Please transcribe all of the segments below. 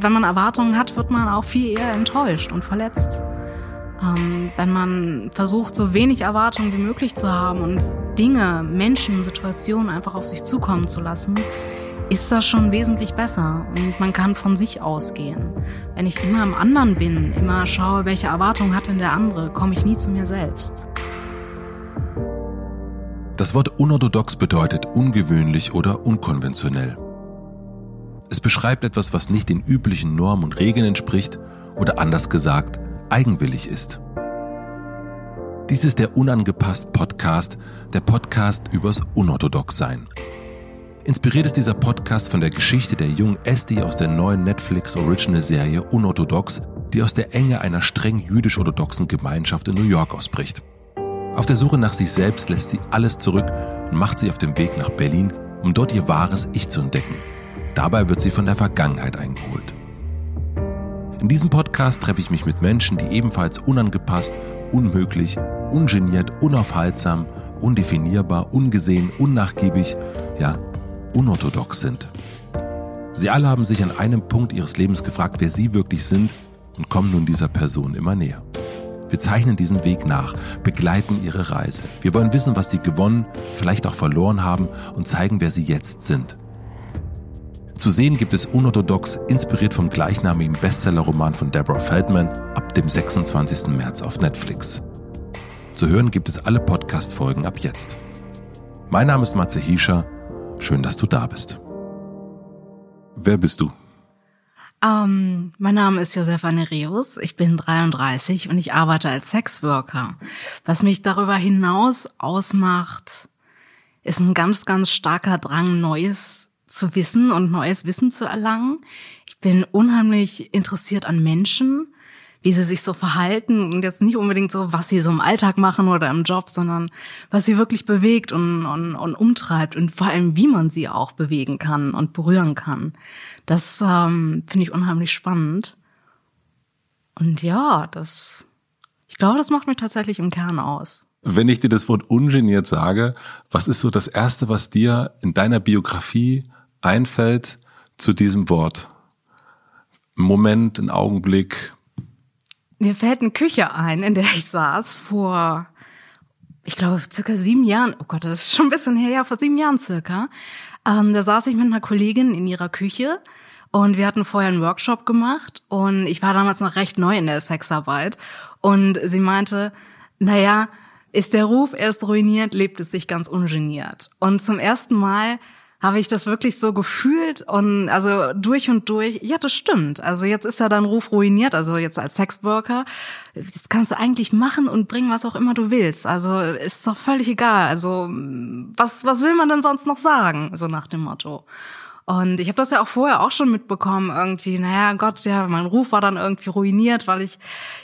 wenn man Erwartungen hat, wird man auch viel eher enttäuscht und verletzt. Ähm, wenn man versucht, so wenig Erwartungen wie möglich zu haben und Dinge, Menschen, Situationen einfach auf sich zukommen zu lassen, ist das schon wesentlich besser und man kann von sich ausgehen. Wenn ich immer im anderen bin, immer schaue, welche Erwartungen hat denn der andere, komme ich nie zu mir selbst. Das Wort unorthodox bedeutet ungewöhnlich oder unkonventionell. Es beschreibt etwas, was nicht den üblichen Normen und Regeln entspricht oder anders gesagt, eigenwillig ist. Dies ist der Unangepasst Podcast, der Podcast übers Unorthodoxsein. Inspiriert ist dieser Podcast von der Geschichte der jungen Esti aus der neuen Netflix Original Serie Unorthodox, die aus der Enge einer streng jüdisch-orthodoxen Gemeinschaft in New York ausbricht. Auf der Suche nach sich selbst lässt sie alles zurück und macht sich auf den Weg nach Berlin, um dort ihr wahres Ich zu entdecken. Dabei wird sie von der Vergangenheit eingeholt. In diesem Podcast treffe ich mich mit Menschen, die ebenfalls unangepasst, unmöglich, ungeniert, unaufhaltsam, undefinierbar, ungesehen, unnachgiebig, ja, unorthodox sind. Sie alle haben sich an einem Punkt ihres Lebens gefragt, wer sie wirklich sind und kommen nun dieser Person immer näher. Wir zeichnen diesen Weg nach, begleiten ihre Reise. Wir wollen wissen, was sie gewonnen, vielleicht auch verloren haben und zeigen, wer sie jetzt sind. Zu sehen gibt es Unorthodox, inspiriert vom gleichnamigen Bestsellerroman von Deborah Feldman, ab dem 26. März auf Netflix. Zu hören gibt es alle Podcast-Folgen ab jetzt. Mein Name ist Matze Hiescher. Schön, dass du da bist. Wer bist du? Um, ähm, mein Name ist Josefa Nereus, ich bin 33 und ich arbeite als Sexworker. Was mich darüber hinaus ausmacht, ist ein ganz, ganz starker Drang, Neues zu wissen und neues Wissen zu erlangen. Ich bin unheimlich interessiert an Menschen, wie sie sich so verhalten und jetzt nicht unbedingt so, was sie so im Alltag machen oder im Job, sondern was sie wirklich bewegt und, und, und umtreibt und vor allem, wie man sie auch bewegen kann und berühren kann. Das ähm, finde ich unheimlich spannend. Und ja, das, ich glaube, das macht mich tatsächlich im Kern aus. Wenn ich dir das Wort ungeniert sage, was ist so das Erste, was dir in deiner Biografie einfällt zu diesem Wort? Ein Moment, ein Augenblick. Mir fällt eine Küche ein, in der ich saß vor, ich glaube, circa sieben Jahren. Oh Gott, das ist schon ein bisschen her, ja, vor sieben Jahren circa. Ähm, da saß ich mit einer Kollegin in ihrer Küche und wir hatten vorher einen Workshop gemacht und ich war damals noch recht neu in der Sexarbeit und sie meinte, naja, ist der Ruf erst ruiniert, lebt es sich ganz ungeniert. Und zum ersten Mal habe ich das wirklich so gefühlt und also durch und durch, ja, das stimmt. Also jetzt ist ja dein Ruf ruiniert, also jetzt als Sexworker, jetzt kannst du eigentlich machen und bringen, was auch immer du willst. Also ist doch völlig egal. Also was, was will man denn sonst noch sagen? So nach dem Motto. Und ich habe das ja auch vorher auch schon mitbekommen, irgendwie, naja, Gott, ja, mein Ruf war dann irgendwie ruiniert, weil ich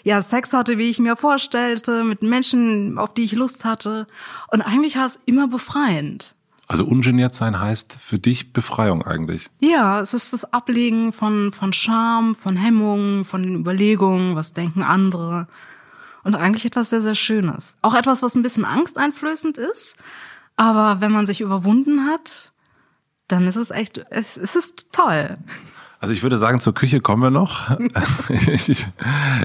ja Sex hatte, wie ich mir vorstellte, mit Menschen, auf die ich Lust hatte. Und eigentlich war es immer befreiend. Also ungeniert sein heißt für dich Befreiung eigentlich. Ja, es ist das Ablegen von, von Scham, von Hemmungen, von den Überlegungen, was denken andere. Und eigentlich etwas sehr, sehr Schönes. Auch etwas, was ein bisschen angsteinflößend ist. Aber wenn man sich überwunden hat, dann ist es echt, es, es ist toll. Also ich würde sagen, zur Küche kommen wir noch. ich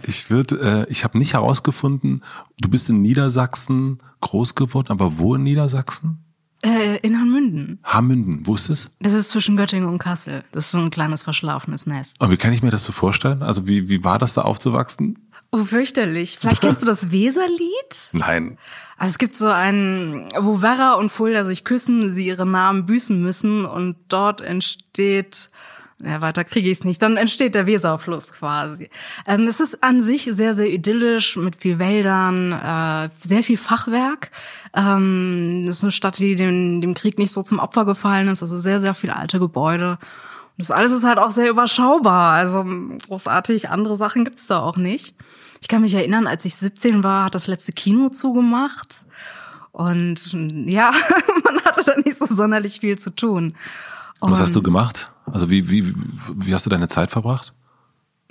ich würde, äh, ich habe nicht herausgefunden, du bist in Niedersachsen groß geworden, aber wo in Niedersachsen? Äh, in Hammünden. Hammünden, wo ist das? Das ist zwischen Göttingen und Kassel. Das ist so ein kleines verschlafenes Nest. Und wie kann ich mir das so vorstellen? Also wie, wie war das da aufzuwachsen? Oh, fürchterlich. Vielleicht kennst du das Weserlied? Nein. Also es gibt so einen, wo Werra und Fulda sich küssen, sie ihre Namen büßen müssen und dort entsteht ja, weiter kriege ich es nicht. Dann entsteht der Weserfluss quasi. Ähm, es ist an sich sehr, sehr idyllisch mit viel Wäldern, äh, sehr viel Fachwerk. Ähm, das ist eine Stadt, die dem, dem Krieg nicht so zum Opfer gefallen ist. Also sehr, sehr viele alte Gebäude. Und das alles ist halt auch sehr überschaubar. Also großartig andere Sachen gibt's da auch nicht. Ich kann mich erinnern, als ich 17 war, hat das letzte Kino zugemacht. Und ja, man hatte da nicht so sonderlich viel zu tun. Und Was hast du gemacht? Also wie, wie, wie hast du deine Zeit verbracht?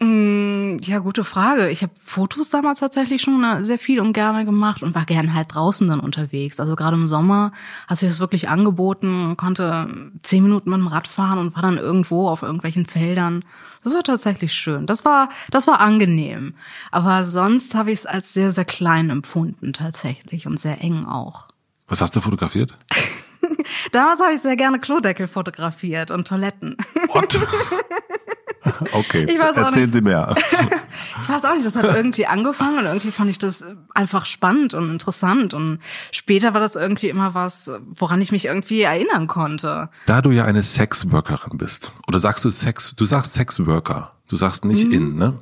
Mm, ja, gute Frage. Ich habe Fotos damals tatsächlich schon äh, sehr viel und gerne gemacht und war gern halt draußen dann unterwegs. Also gerade im Sommer hat sich das wirklich angeboten, konnte zehn Minuten mit dem Rad fahren und war dann irgendwo auf irgendwelchen Feldern. Das war tatsächlich schön. Das war, das war angenehm. Aber sonst habe ich es als sehr, sehr klein empfunden tatsächlich und sehr eng auch. Was hast du fotografiert? Damals habe ich sehr gerne Klodeckel fotografiert und Toiletten. What? Okay, Ich weiß auch erzählen. Sie mehr. Ich weiß auch nicht, das hat irgendwie angefangen und irgendwie fand ich das einfach spannend und interessant und später war das irgendwie immer was, woran ich mich irgendwie erinnern konnte. Da du ja eine Sexworkerin bist, oder sagst du Sex, du sagst Sexworker, du sagst Mhm. nicht in, ne?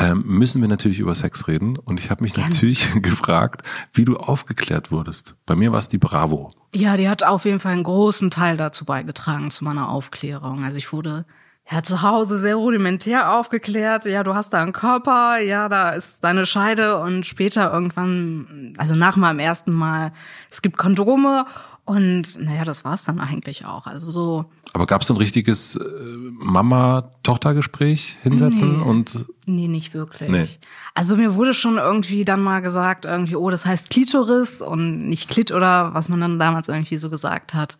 Ähm, müssen wir natürlich über Sex reden. Und ich habe mich natürlich gefragt, wie du aufgeklärt wurdest. Bei mir war es die Bravo. Ja, die hat auf jeden Fall einen großen Teil dazu beigetragen, zu meiner Aufklärung. Also ich wurde ja zu Hause sehr rudimentär aufgeklärt. Ja, du hast da einen Körper, ja, da ist deine Scheide und später irgendwann, also nach meinem ersten Mal, es gibt Kondome und naja, das war's dann eigentlich auch. Also so, Aber gab es so ein richtiges äh, Mama-Tochter-Gespräch hinsetzen Nee. und Nee, nicht wirklich. Nee. Also mir wurde schon irgendwie dann mal gesagt, irgendwie, oh, das heißt Klitoris und nicht Klit oder was man dann damals irgendwie so gesagt hat.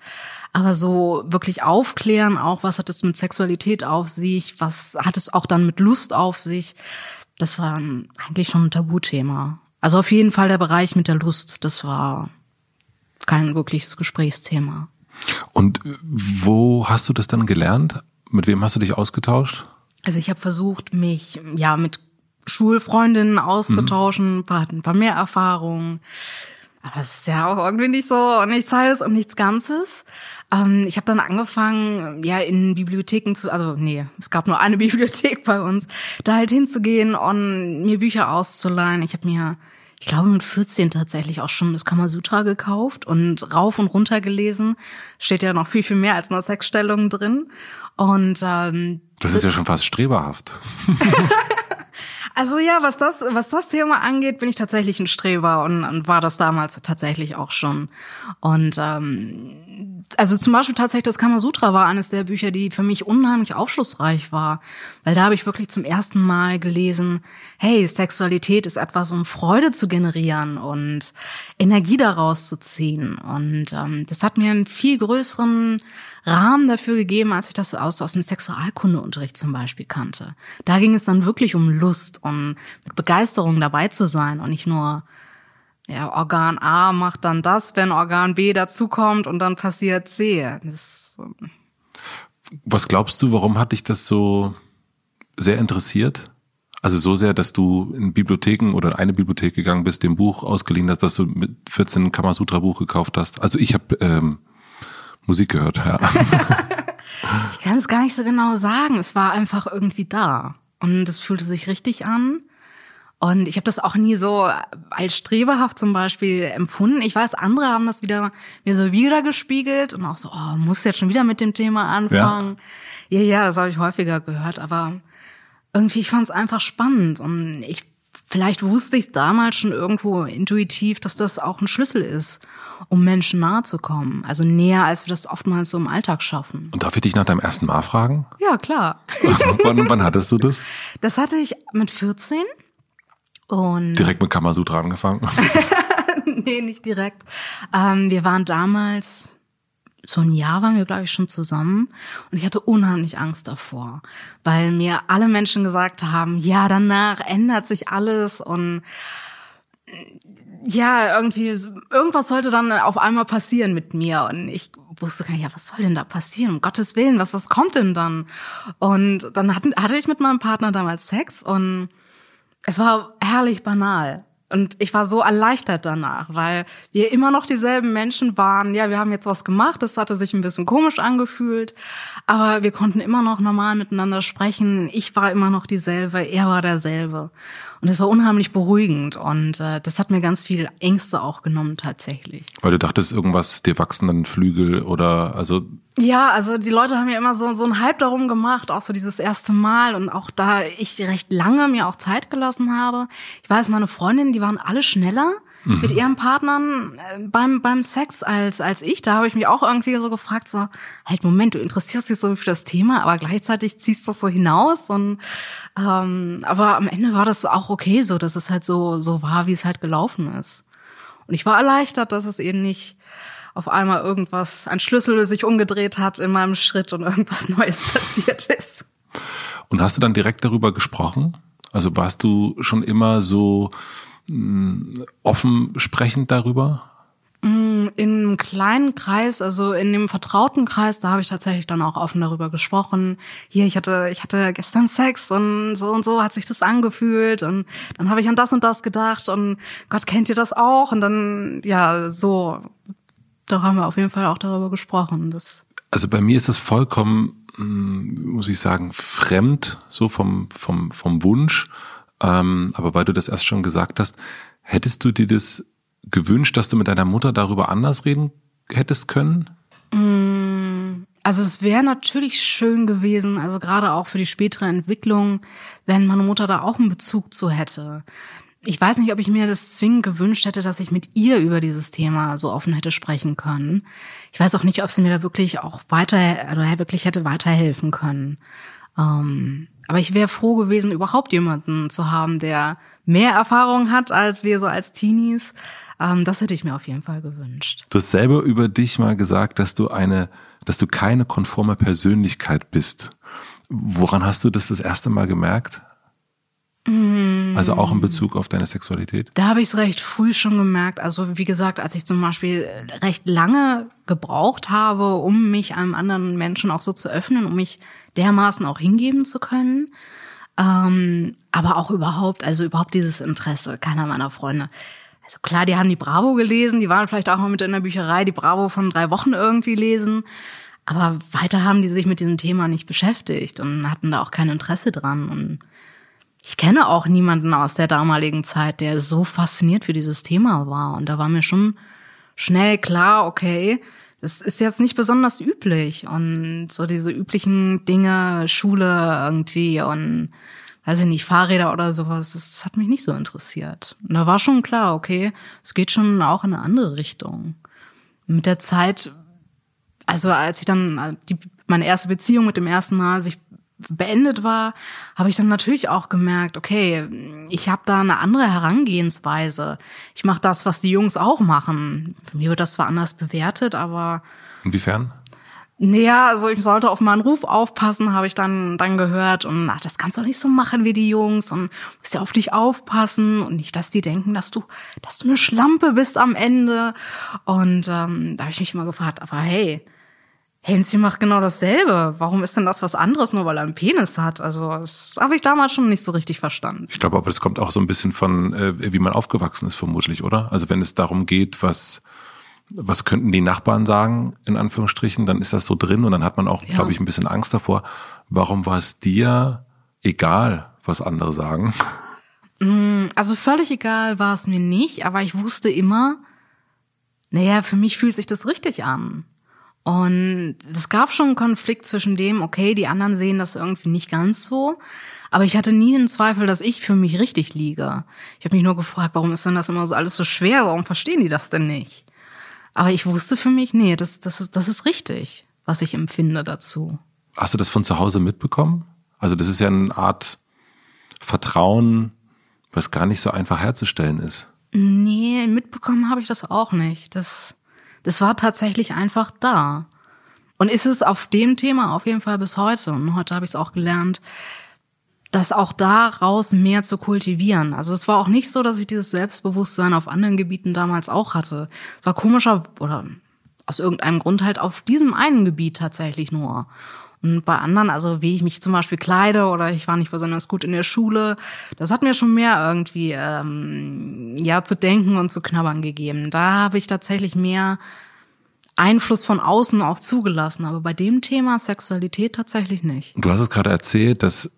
Aber so wirklich aufklären, auch was hat es mit Sexualität auf sich, was hat es auch dann mit Lust auf sich, das war eigentlich schon ein Tabuthema. Also auf jeden Fall der Bereich mit der Lust, das war kein wirkliches Gesprächsthema. und wo hast du das dann gelernt? Mit wem hast du dich ausgetauscht? Also ich habe versucht, mich ja mit Schulfreundinnen auszutauschen, ein paar, ein paar mehr Erfahrungen. Aber das ist ja auch irgendwie nicht so nichts Halbes und nichts Ganzes. Ähm, ich habe dann angefangen, ja in Bibliotheken zu, also nee, es gab nur eine Bibliothek bei uns, da halt hinzugehen und mir Bücher auszuleihen. Ich habe mir, ich glaube mit 14 tatsächlich auch schon das Kamasutra gekauft und rauf und runter gelesen. Steht ja noch viel, viel mehr als nur Sexstellungen drin. Und ähm, Das ist ja schon fast streberhaft. also ja, was das, was das Thema angeht, bin ich tatsächlich ein Streber und, und war das damals tatsächlich auch schon. Und ähm, also zum Beispiel tatsächlich das Kamasutra war eines der Bücher, die für mich unheimlich aufschlussreich war, weil da habe ich wirklich zum ersten Mal gelesen, hey, Sexualität ist etwas, um Freude zu generieren und Energie daraus zu ziehen. Und ähm, das hat mir einen viel größeren Rahmen dafür gegeben, als ich das aus, aus dem Sexualkundeunterricht zum Beispiel kannte. Da ging es dann wirklich um Lust, um mit Begeisterung dabei zu sein und nicht nur, ja, Organ A macht dann das, wenn Organ B dazukommt und dann passiert C. Das, Was glaubst du, warum hat dich das so sehr interessiert? Also so sehr, dass du in Bibliotheken oder in eine Bibliothek gegangen bist, dem Buch ausgeliehen hast, dass du mit 14 ein Kamasutra-Buch gekauft hast. Also ich habe ähm, Musik gehört, ja. ich kann es gar nicht so genau sagen. Es war einfach irgendwie da. Und es fühlte sich richtig an. Und ich habe das auch nie so als streberhaft zum Beispiel empfunden. Ich weiß, andere haben das wieder mir so wieder gespiegelt und auch so, oh, muss jetzt schon wieder mit dem Thema anfangen. Ja, ja, das habe ich häufiger gehört, aber irgendwie, ich fand es einfach spannend und ich vielleicht wusste ich damals schon irgendwo intuitiv, dass das auch ein Schlüssel ist, um Menschen nahe zu kommen. Also näher, als wir das oftmals so im Alltag schaffen. Und darf ich dich nach deinem ersten Mal fragen? Ja, klar. wann, wann hattest du das? Das hatte ich mit 14 und Direkt mit Kamasutra angefangen? nee, nicht direkt. Ähm, wir waren damals, so ein Jahr waren wir, glaube ich, schon zusammen. Und ich hatte unheimlich Angst davor, weil mir alle Menschen gesagt haben, ja, danach ändert sich alles und ja, irgendwie, irgendwas sollte dann auf einmal passieren mit mir. Und ich wusste gar nicht, ja, was soll denn da passieren? Um Gottes Willen, was, was kommt denn dann? Und dann hatten, hatte ich mit meinem Partner damals Sex und es war herrlich banal. Und ich war so erleichtert danach, weil wir immer noch dieselben Menschen waren. Ja, wir haben jetzt was gemacht, das hatte sich ein bisschen komisch angefühlt, aber wir konnten immer noch normal miteinander sprechen. Ich war immer noch dieselbe, er war derselbe. Und es war unheimlich beruhigend und äh, das hat mir ganz viel Ängste auch genommen tatsächlich. Weil du dachtest, irgendwas, dir wachsen dann Flügel oder also Ja, also die Leute haben ja immer so, so einen Hype darum gemacht, auch so dieses erste Mal und auch da ich recht lange mir auch Zeit gelassen habe. Ich weiß, meine Freundinnen, die waren alle schneller. Mhm. mit ihren Partnern äh, beim, beim Sex als, als ich. Da habe ich mich auch irgendwie so gefragt, so, halt, Moment, du interessierst dich so für das Thema, aber gleichzeitig ziehst du das so hinaus. Und ähm, aber am Ende war das auch okay so, dass es halt so, so war, wie es halt gelaufen ist. Und ich war erleichtert, dass es eben nicht auf einmal irgendwas, ein Schlüssel sich umgedreht hat in meinem Schritt und irgendwas Neues passiert ist. Und hast du dann direkt darüber gesprochen? Also warst du schon immer so offen sprechend darüber? Mm, in einem kleinen Kreis, also in dem vertrauten Kreis, da habe ich tatsächlich dann auch offen darüber gesprochen. Hier, ich hatte, ich hatte gestern Sex und so und so hat sich das angefühlt und dann habe ich an das und das gedacht und Gott kennt ihr das auch und dann ja so, da haben wir auf jeden Fall auch darüber gesprochen. Das also bei mir ist es vollkommen Mm, muss ich sagen, fremd, so vom, vom, vom Wunsch. Ähm, aber weil du das erst schon gesagt hast, hättest du dir das gewünscht, dass du mit deiner Mutter darüber anders reden hättest können? Mm, also es wäre natürlich schön gewesen, also gerade auch für die spätere Entwicklung, wenn meine Mutter da auch einen Bezug zu hätte ich weiß nicht, ob ich mir das zwingend gewünscht hätte, dass ich mit ihr über dieses Thema so offen hätte sprechen können. Ich weiß auch nicht, ob sie mir da wirklich auch weiter oder wirklich hätte weiterhelfen können. Ähm, aber ich wäre froh gewesen, überhaupt jemanden zu haben, der mehr Erfahrung hat als wir so als Teenies. Ähm, das hätte ich mir auf jeden Fall gewünscht. Du hast selber über dich mal gesagt, dass du eine, dass du keine konforme Persönlichkeit bist. Woran hast du das das erste Mal gemerkt? Mm. Also auch in Bezug auf deine Sexualität? Da habe ich es recht früh schon gemerkt. Also wie gesagt, als ich zum Beispiel recht lange gebraucht habe, um mich einem anderen Menschen auch so zu öffnen, um mich dermaßen auch hingeben zu können. Ähm, aber auch überhaupt, also überhaupt dieses Interesse keiner meiner Freunde. Also klar, die haben die Bravo gelesen, die waren vielleicht auch mal mit in der Bücherei, die Bravo von drei Wochen irgendwie lesen. Aber weiter haben die sich mit diesem Thema nicht beschäftigt und hatten da auch kein Interesse dran. Und ich kenne auch niemanden aus der damaligen Zeit, der so fasziniert für dieses Thema war. Und da war mir schon schnell klar, okay, das ist jetzt nicht besonders üblich. Und so diese üblichen Dinge, Schule irgendwie und weiß ich nicht, Fahrräder oder sowas, das hat mich nicht so interessiert. Und da war schon klar, okay, es geht schon auch in eine andere Richtung. Mit der Zeit, also als ich dann die, meine erste Beziehung mit dem ersten Mal sich beendet war, habe ich dann natürlich auch gemerkt, okay, ich habe da eine andere Herangehensweise. Ich mache das, was die Jungs auch machen. Für mich wird das zwar anders bewertet, aber inwiefern? Naja, also ich sollte auf meinen Ruf aufpassen, habe ich dann dann gehört und ach, das kannst du nicht so machen wie die Jungs und musst ja auf dich aufpassen und nicht, dass die denken, dass du dass du eine Schlampe bist am Ende und ähm, da habe ich mich immer gefragt, aber hey, Hänschen macht genau dasselbe. Warum ist denn das was anderes, nur weil er einen Penis hat? Also, das habe ich damals schon nicht so richtig verstanden. Ich glaube, aber das kommt auch so ein bisschen von, äh, wie man aufgewachsen ist, vermutlich, oder? Also, wenn es darum geht, was, was könnten die Nachbarn sagen, in Anführungsstrichen, dann ist das so drin und dann hat man auch, ja. glaube ich, ein bisschen Angst davor. Warum war es dir egal, was andere sagen? Mm, also, völlig egal war es mir nicht, aber ich wusste immer, naja, für mich fühlt sich das richtig an. Und es gab schon einen Konflikt zwischen dem, okay, die anderen sehen das irgendwie nicht ganz so. Aber ich hatte nie den Zweifel, dass ich für mich richtig liege. Ich habe mich nur gefragt, warum ist denn das immer so alles so schwer? Warum verstehen die das denn nicht? Aber ich wusste für mich, nee, das, das, ist, das ist richtig, was ich empfinde dazu. Hast du das von zu Hause mitbekommen? Also das ist ja eine Art Vertrauen, was gar nicht so einfach herzustellen ist. Nee, mitbekommen habe ich das auch nicht. Das das war tatsächlich einfach da. Und ist es auf dem Thema auf jeden Fall bis heute. Und heute habe ich es auch gelernt, das auch daraus mehr zu kultivieren. Also es war auch nicht so, dass ich dieses Selbstbewusstsein auf anderen Gebieten damals auch hatte. Es war komischer oder aus irgendeinem Grund halt auf diesem einen Gebiet tatsächlich nur. Und bei anderen, also wie ich mich zum Beispiel kleide oder ich war nicht besonders gut in der Schule, das hat mir schon mehr irgendwie ähm, ja zu denken und zu knabbern gegeben. Da habe ich tatsächlich mehr Einfluss von außen auch zugelassen, aber bei dem Thema Sexualität tatsächlich nicht. Du hast es gerade erzählt, dass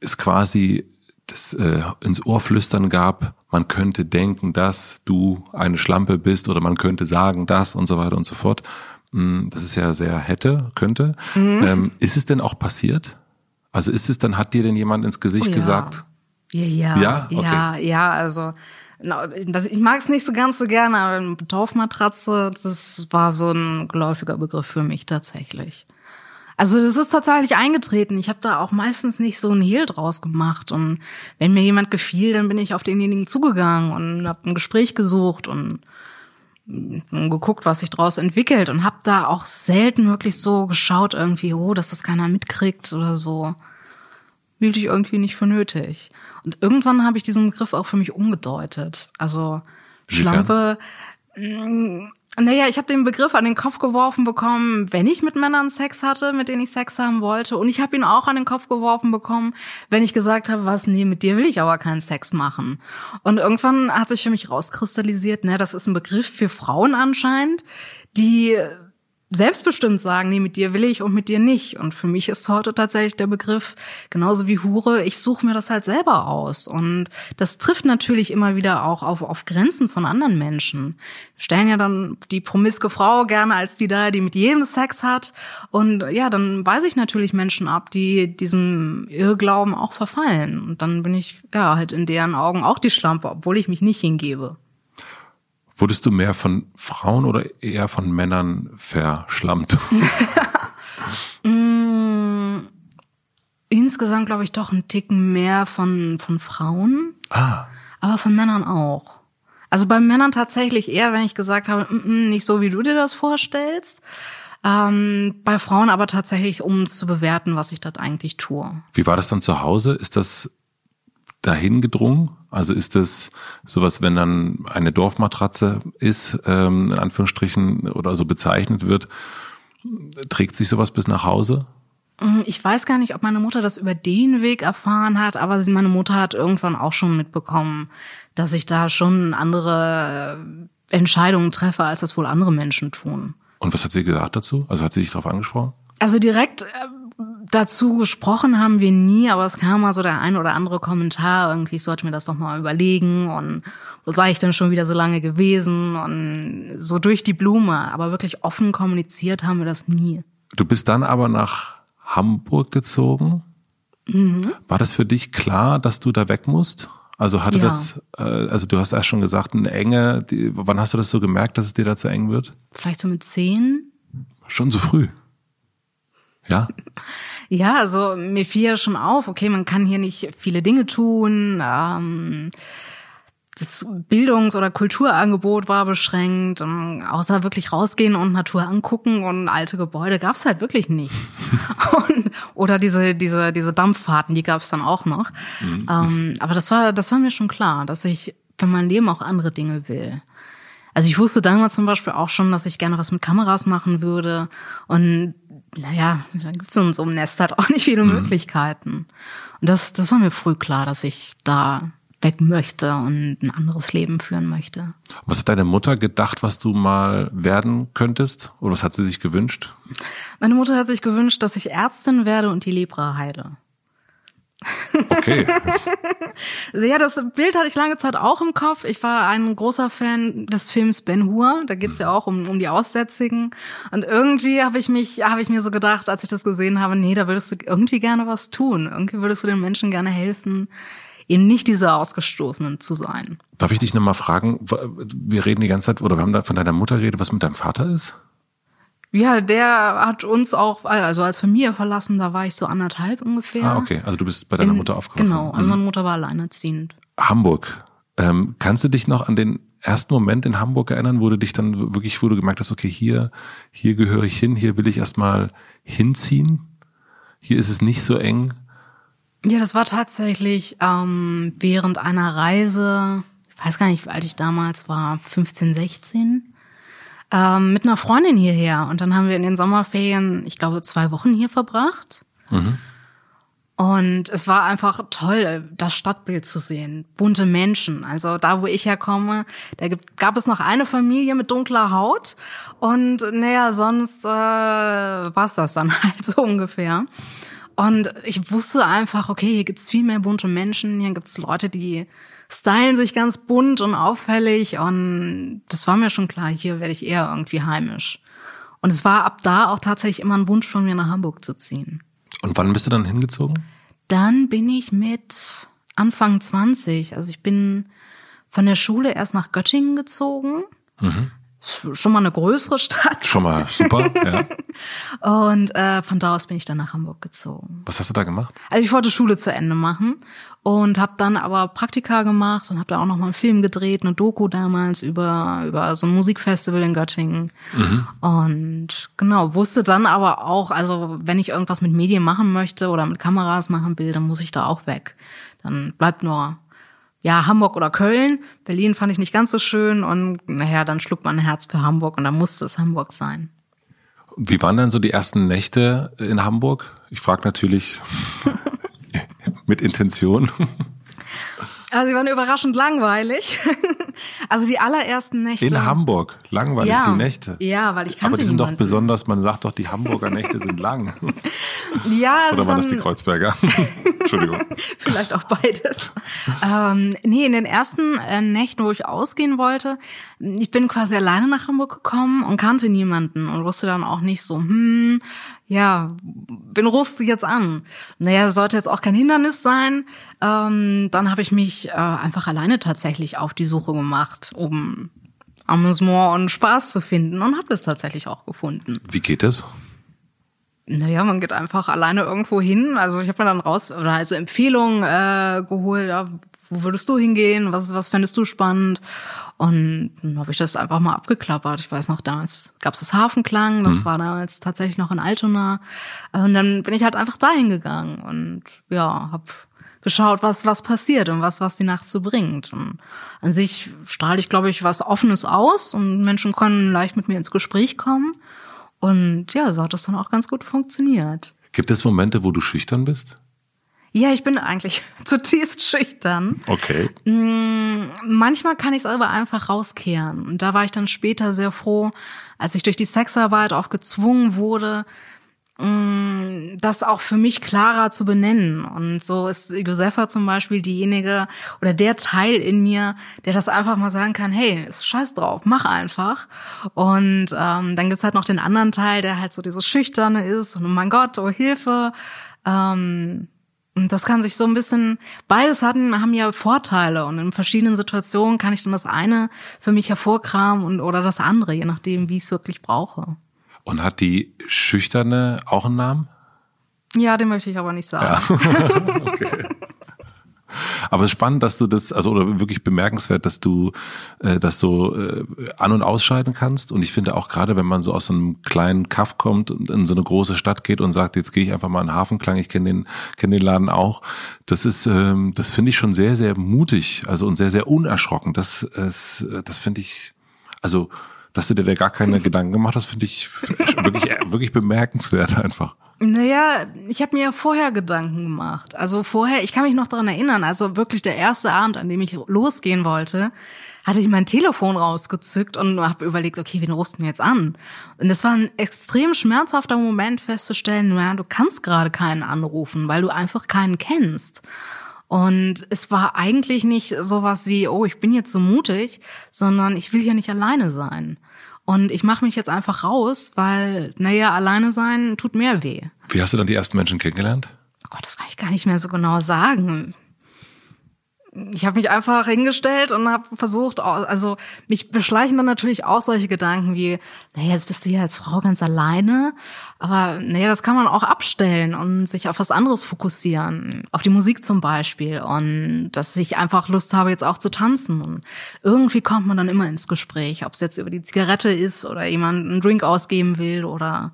es quasi das äh, ins Ohr flüstern gab, man könnte denken, dass du eine Schlampe bist oder man könnte sagen das und so weiter und so fort. Hm, das ist ja sehr hätte, könnte. Mhm. Ähm, ist es denn auch passiert? Also ist es dann, hat dir denn jemand ins Gesicht oh, ja. gesagt? Ja, ja, ja, okay. ja, ja, also ich mag es nicht so ganz so gerne, aber Dorfmatratze, das war so ein geläufiger Begriff für mich tatsächlich. Also das ist tatsächlich eingetreten. Ich habe da auch meistens nicht so ein Hehl draus gemacht. Und wenn mir jemand gefiel, dann bin ich auf denjenigen zugegangen und habe ein Gespräch gesucht und geguckt, was sich daraus entwickelt und habe da auch selten wirklich so geschaut irgendwie, oh, dass das keiner mitkriegt oder so. Hielt ich irgendwie nicht für nötig. Und irgendwann habe ich diesen Begriff auch für mich umgedeutet. Also Schlampe, mm, naja, ich habe den Begriff an den Kopf geworfen bekommen, wenn ich mit Männern Sex hatte, mit denen ich Sex haben wollte. Und ich habe ihn auch an den Kopf geworfen bekommen, wenn ich gesagt habe, was, nee, mit dir will ich aber keinen Sex machen. Und irgendwann hat sich für mich rauskristallisiert, ne, das ist ein Begriff für Frauen anscheinend, die selbstbestimmt sagen, nee, mit dir will ich und mit dir nicht. Und für mich ist heute tatsächlich der Begriff, genauso wie Hure, ich suche mir das halt selber aus. Und das trifft natürlich immer wieder auch auf, auf Grenzen von anderen Menschen. Wir stellen ja dann die promiske Frau gerne als die da, die mit jedem Sex hat. Und ja, dann weise ich natürlich Menschen ab, die diesem Irrglauben auch verfallen. Und dann bin ich ja halt in deren Augen auch die Schlampe, obwohl ich mich nicht hingebe. Wurdest du mehr von Frauen oder eher von Männern verschlammt? mm, insgesamt glaube ich doch ein Ticken mehr von, von Frauen. Ah. Aber von Männern auch. Also bei Männern tatsächlich eher, wenn ich gesagt habe, mm, mm, nicht so, wie du dir das vorstellst. Ähm, bei Frauen aber tatsächlich, um es zu bewerten, was ich dort eigentlich tue. Wie war das dann zu Hause? Ist das dahin gedrungen? Also ist das sowas, wenn dann eine Dorfmatratze ist, ähm, in Anführungsstrichen, oder so bezeichnet wird, trägt sich sowas bis nach Hause? Mm, ich weiß gar nicht, ob meine Mutter das über den Weg erfahren hat, aber meine Mutter hat irgendwann auch schon mitbekommen, dass ich da schon andere äh, Entscheidungen treffe, als das wohl andere Menschen tun. Und was hat sie gesagt dazu? Also hat sie dich darauf angesprochen? Also direkt äh, dazu gesprochen haben wir nie, aber es kam mal so der ein oder andere Kommentar, irgendwie, ich sollte mir das doch mal überlegen und wo sei ich denn schon wieder so lange gewesen und so durch die Blume, aber wirklich offen kommuniziert haben wir das nie. Du bist dann aber nach Hamburg gezogen. Mhm. War das für dich klar, dass du da weg musst? Also hatte ja. das, äh, also du hast erst schon gesagt, eine Enge, die, wann hast du das so gemerkt, dass es dir da zu eng wird? Vielleicht so mit zehn. Schon so früh. Ja? Ja, also mir fiel ja schon auf, okay, man kann hier nicht viele Dinge tun. Ähm, das Bildungs- oder Kulturangebot war beschränkt. Ähm, außer wirklich rausgehen und Natur angucken und alte Gebäude gab's halt wirklich nichts. und, oder diese, diese, diese Dampffahrten, die gab's dann auch noch. Mhm. Ähm, aber das war, das war mir schon klar, dass ich für mein Leben auch andere Dinge will. Also ich wusste damals zum Beispiel auch schon, dass ich gerne was mit Kameras machen würde. Und naja, dann gibt es in so einem Nest halt auch nicht viele mhm. Möglichkeiten. Und das, das war mir früh klar, dass ich da weg möchte und ein anderes Leben führen möchte. Was hat deine Mutter gedacht, was du mal werden könntest? Oder was hat sie sich gewünscht? Meine Mutter hat sich gewünscht, dass ich Ärztin werde und die Lepra heile. Okay. ja, das Bild hatte ich lange Zeit auch im Kopf. Ich war ein großer Fan des Films Ben Hur. Da geht's ja auch um, um die Aussätzigen. Und irgendwie habe ich mich, habe ich mir so gedacht, als ich das gesehen habe, nee, da würdest du irgendwie gerne was tun. Irgendwie würdest du den Menschen gerne helfen, eben nicht diese Ausgestoßenen zu sein. Darf ich dich nochmal fragen? Wir reden die ganze Zeit, oder wir haben da von deiner Mutter geredet, was mit deinem Vater ist? Ja, der hat uns auch, also als Familie verlassen, da war ich so anderthalb ungefähr. Ah, okay. Also du bist bei deiner In, Mutter aufgewachsen. Genau, also meine Mutter war alleinerziehend. Hamburg. Ähm, kannst du dich noch an den ersten Moment in Hamburg erinnern, wo du dich dann wirklich, wo du gemerkt hast, okay, hier, hier gehöre ich hin, hier will ich erstmal hinziehen? Hier ist es nicht so eng? Ja, das war tatsächlich ähm, während einer Reise, ich weiß gar nicht, wie alt ich damals war, 15, 16 ähm, mit einer Freundin hierher. Und dann haben wir in den Sommerferien, ich glaube, zwei Wochen hier verbracht. Mhm. Und es war einfach toll, das Stadtbild zu sehen. Bunte Menschen. Also da, wo ich herkomme, da gab es noch eine Familie mit dunkler Haut. Und naja, sonst äh, war das dann halt so ungefähr. Und ich wusste einfach, okay, hier gibt's viel mehr bunte Menschen. Hier gibt's Leute, die stylen sich ganz bunt und auffällig und das war mir schon klar, hier werde ich eher irgendwie heimisch. Und es war ab da auch tatsächlich immer ein Wunsch von mir, nach Hamburg zu ziehen. Und wann bist du dann hingezogen? Dann bin ich mit Anfang 20, also ich bin von der Schule erst nach Göttingen gezogen. Mhm. Schon mal eine größere Stadt. Schon mal super, ja. Und äh, von da aus bin ich dann nach Hamburg gezogen. Was hast du da gemacht? Also ich wollte Schule zu Ende machen und habe dann aber Praktika gemacht und habe da auch noch mal einen Film gedreht, eine Doku damals über über so ein Musikfestival in Göttingen. Mhm. Und genau, wusste dann aber auch, also wenn ich irgendwas mit Medien machen möchte oder mit Kameras machen will, dann muss ich da auch weg. Dann bleibt nur ja, Hamburg oder Köln. Berlin fand ich nicht ganz so schön und naja, dann schlug mein Herz für Hamburg und dann musste es Hamburg sein. Wie waren dann so die ersten Nächte in Hamburg? Ich frage natürlich mit Intention. Also sie waren überraschend langweilig. Also die allerersten Nächte. In Hamburg, langweilig ja, die Nächte. Ja, weil ich kannte Aber die sind niemanden. doch besonders, man sagt doch, die Hamburger Nächte sind lang. Ja, also Oder waren das dann- die Kreuzberger? Entschuldigung. Vielleicht auch beides. ähm, nee, in den ersten äh, Nächten, wo ich ausgehen wollte, ich bin quasi alleine nach Hamburg gekommen und kannte niemanden und wusste dann auch nicht so, hm, ja, wen rufst du jetzt an? Naja, sollte jetzt auch kein Hindernis sein. Ähm, dann habe ich mich äh, einfach alleine tatsächlich auf die Suche gemacht, um Amüsement und Spaß zu finden und habe es tatsächlich auch gefunden. Wie geht es? Naja, man geht einfach alleine irgendwo hin. Also ich habe mir dann raus oder also Empfehlungen äh, geholt. Ja, wo würdest du hingehen? Was was fändest du spannend? Und dann habe ich das einfach mal abgeklappert. Ich weiß noch, damals gab es das Hafenklang. Das war damals tatsächlich noch in Altona. Und dann bin ich halt einfach dahin gegangen und ja, habe geschaut, was was passiert und was was die Nacht so bringt. Und an sich strahle ich, glaube ich, was Offenes aus und Menschen können leicht mit mir ins Gespräch kommen. Und ja, so hat das dann auch ganz gut funktioniert. Gibt es Momente, wo du schüchtern bist? Ja, ich bin eigentlich zutiefst schüchtern. Okay. Manchmal kann ich es aber einfach rauskehren. Und da war ich dann später sehr froh, als ich durch die Sexarbeit auch gezwungen wurde, das auch für mich klarer zu benennen. Und so ist Josefa zum Beispiel diejenige oder der Teil in mir, der das einfach mal sagen kann, hey, ist scheiß drauf, mach einfach. Und ähm, dann gibt's halt noch den anderen Teil, der halt so dieses Schüchterne ist und oh mein Gott, oh Hilfe. Ähm, und das kann sich so ein bisschen, beides hatten, haben ja Vorteile und in verschiedenen Situationen kann ich dann das eine für mich hervorkramen und oder das andere, je nachdem, wie ich es wirklich brauche. Und hat die Schüchterne auch einen Namen? Ja, den möchte ich aber nicht sagen. Aber es ist spannend, dass du das, also oder wirklich bemerkenswert, dass du äh, das so äh, an- und ausscheiden kannst. Und ich finde auch gerade, wenn man so aus so einem kleinen Kaff kommt und in so eine große Stadt geht und sagt, jetzt gehe ich einfach mal in den Hafenklang, ich kenne den, kenne den Laden auch. Das ist, ähm, das finde ich schon sehr, sehr mutig, also und sehr, sehr unerschrocken. Das, ist, das finde ich, also, dass du dir da gar keine Gedanken gemacht hast, finde ich wirklich, wirklich bemerkenswert einfach. Naja, ich habe mir vorher Gedanken gemacht. Also vorher, ich kann mich noch daran erinnern, also wirklich der erste Abend, an dem ich losgehen wollte, hatte ich mein Telefon rausgezückt und habe überlegt, okay, wen du denn jetzt an? Und das war ein extrem schmerzhafter Moment festzustellen, naja, du kannst gerade keinen anrufen, weil du einfach keinen kennst. Und es war eigentlich nicht sowas wie, oh, ich bin jetzt so mutig, sondern ich will hier nicht alleine sein. Und ich mache mich jetzt einfach raus, weil, naja, alleine sein tut mehr weh. Wie hast du dann die ersten Menschen kennengelernt? Oh Gott, das kann ich gar nicht mehr so genau sagen. Ich habe mich einfach hingestellt und habe versucht, also mich beschleichen dann natürlich auch solche Gedanken wie, naja, jetzt bist du hier als Frau ganz alleine, aber naja, das kann man auch abstellen und sich auf was anderes fokussieren, auf die Musik zum Beispiel und dass ich einfach Lust habe, jetzt auch zu tanzen und irgendwie kommt man dann immer ins Gespräch, ob es jetzt über die Zigarette ist oder jemand einen Drink ausgeben will oder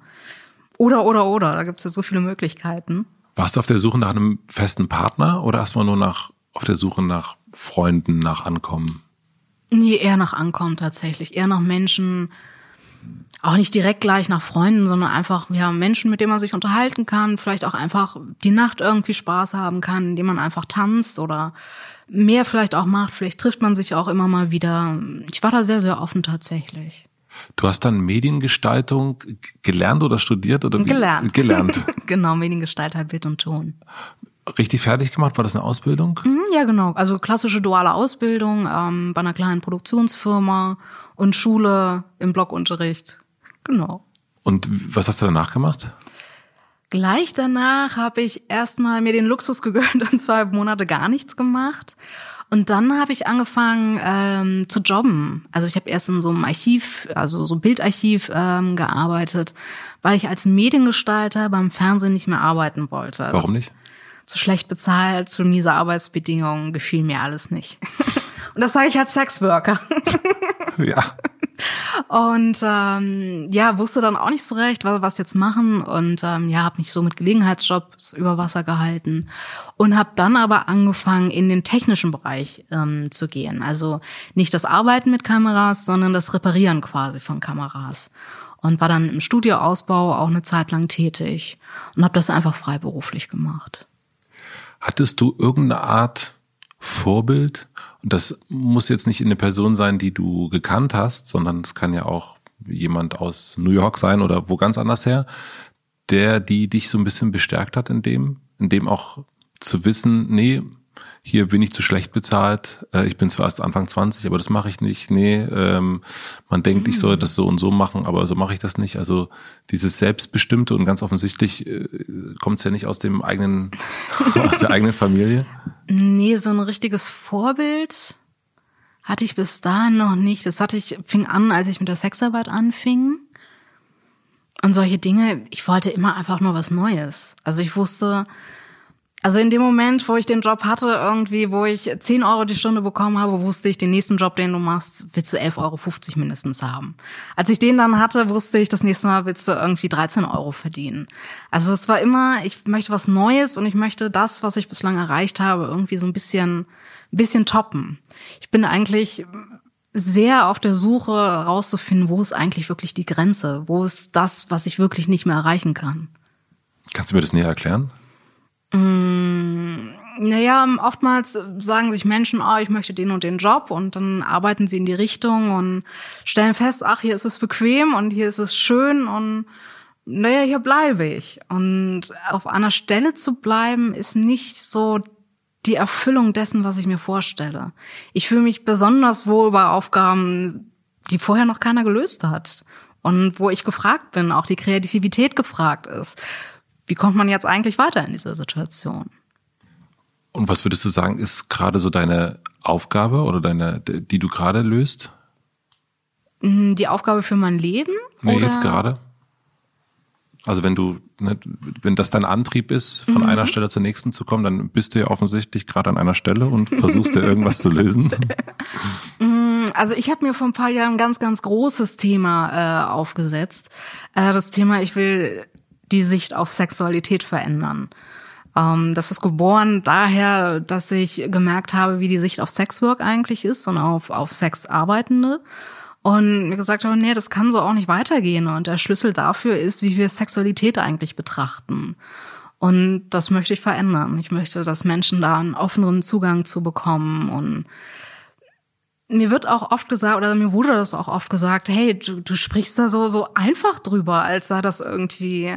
oder oder oder, da gibt es ja so viele Möglichkeiten. Warst du auf der Suche nach einem festen Partner oder erstmal nur nach auf der Suche nach Freunden, nach Ankommen? Nee, eher nach Ankommen tatsächlich. Eher nach Menschen, auch nicht direkt gleich nach Freunden, sondern einfach ja Menschen, mit denen man sich unterhalten kann, vielleicht auch einfach die Nacht irgendwie Spaß haben kann, indem man einfach tanzt oder mehr vielleicht auch macht. Vielleicht trifft man sich auch immer mal wieder. Ich war da sehr, sehr offen tatsächlich. Du hast dann Mediengestaltung gelernt oder studiert oder? Gelernt. Gelernt. genau, Mediengestalter, Bild und Ton. Richtig fertig gemacht? War das eine Ausbildung? Mhm, Ja, genau. Also klassische duale Ausbildung ähm, bei einer kleinen Produktionsfirma und Schule im Blockunterricht. Genau. Und was hast du danach gemacht? Gleich danach habe ich erstmal mir den Luxus gegönnt und zwei Monate gar nichts gemacht Und dann habe ich angefangen ähm, zu jobben. Also ich habe erst in so einem Archiv, also so Bildarchiv ähm, gearbeitet, weil ich als Mediengestalter beim Fernsehen nicht mehr arbeiten wollte. Also Warum nicht? Zu schlecht bezahlt, zu miese Arbeitsbedingungen, gefiel mir alles nicht. Und das sage ich als Sexworker. ja. Und ähm, ja, wusste dann auch nicht so recht, was, was jetzt machen. Und ähm, ja, habe mich so mit Gelegenheitsjobs über Wasser gehalten. Und habe dann aber angefangen, in den technischen Bereich ähm, zu gehen. Also nicht das Arbeiten mit Kameras, sondern das Reparieren quasi von Kameras. Und war dann im Studioausbau auch eine Zeit lang tätig. Und habe das einfach freiberuflich gemacht. Hattest du irgendeine Art Vorbild? Und das muss jetzt nicht eine Person sein, die du gekannt hast, sondern es kann ja auch jemand aus New York sein oder wo ganz anders her, der die dich so ein bisschen bestärkt hat in dem, in dem auch zu wissen, nee, hier bin ich zu schlecht bezahlt, äh, ich bin zwar erst Anfang 20, aber das mache ich nicht, nee, ähm, man denkt, ich soll das so und so machen, aber so mache ich das nicht. Also dieses Selbstbestimmte und ganz offensichtlich äh, kommt es ja nicht aus dem eigenen, aus der eigenen Familie. Nee, so ein richtiges Vorbild hatte ich bis dahin noch nicht. Das hatte ich, fing an, als ich mit der Sexarbeit anfing. Und solche Dinge, ich wollte immer einfach nur was Neues. Also ich wusste, also in dem Moment, wo ich den Job hatte, irgendwie, wo ich 10 Euro die Stunde bekommen habe, wusste ich, den nächsten Job, den du machst, willst du 11,50 Euro mindestens haben. Als ich den dann hatte, wusste ich, das nächste Mal willst du irgendwie 13 Euro verdienen. Also es war immer, ich möchte was Neues und ich möchte das, was ich bislang erreicht habe, irgendwie so ein bisschen, ein bisschen toppen. Ich bin eigentlich sehr auf der Suche rauszufinden, wo ist eigentlich wirklich die Grenze? Wo ist das, was ich wirklich nicht mehr erreichen kann? Kannst du mir das näher erklären? Mm, naja, oftmals sagen sich Menschen, oh, ich möchte den und den Job und dann arbeiten sie in die Richtung und stellen fest, ach, hier ist es bequem und hier ist es schön und naja, hier bleibe ich. Und auf einer Stelle zu bleiben, ist nicht so die Erfüllung dessen, was ich mir vorstelle. Ich fühle mich besonders wohl bei Aufgaben, die vorher noch keiner gelöst hat. Und wo ich gefragt bin, auch die Kreativität gefragt ist wie kommt man jetzt eigentlich weiter in dieser Situation? Und was würdest du sagen, ist gerade so deine Aufgabe oder deine, die du gerade löst? Mm, die Aufgabe für mein Leben? Nee, oder? jetzt gerade. Also wenn du, ne, wenn das dein Antrieb ist, von mhm. einer Stelle zur nächsten zu kommen, dann bist du ja offensichtlich gerade an einer Stelle und versuchst dir irgendwas zu lösen. Mm, also ich habe mir vor ein paar Jahren ein ganz, ganz großes Thema äh, aufgesetzt. Äh, das Thema, ich will die Sicht auf Sexualität verändern. Ähm, das ist geboren daher, dass ich gemerkt habe, wie die Sicht auf Sexwork eigentlich ist und auf, auf Sexarbeitende. Und mir gesagt habe, nee, das kann so auch nicht weitergehen. Und der Schlüssel dafür ist, wie wir Sexualität eigentlich betrachten. Und das möchte ich verändern. Ich möchte, dass Menschen da einen offeneren Zugang zu bekommen und mir wird auch oft gesagt, oder mir wurde das auch oft gesagt, hey, du, du sprichst da so, so einfach drüber, als sei das irgendwie,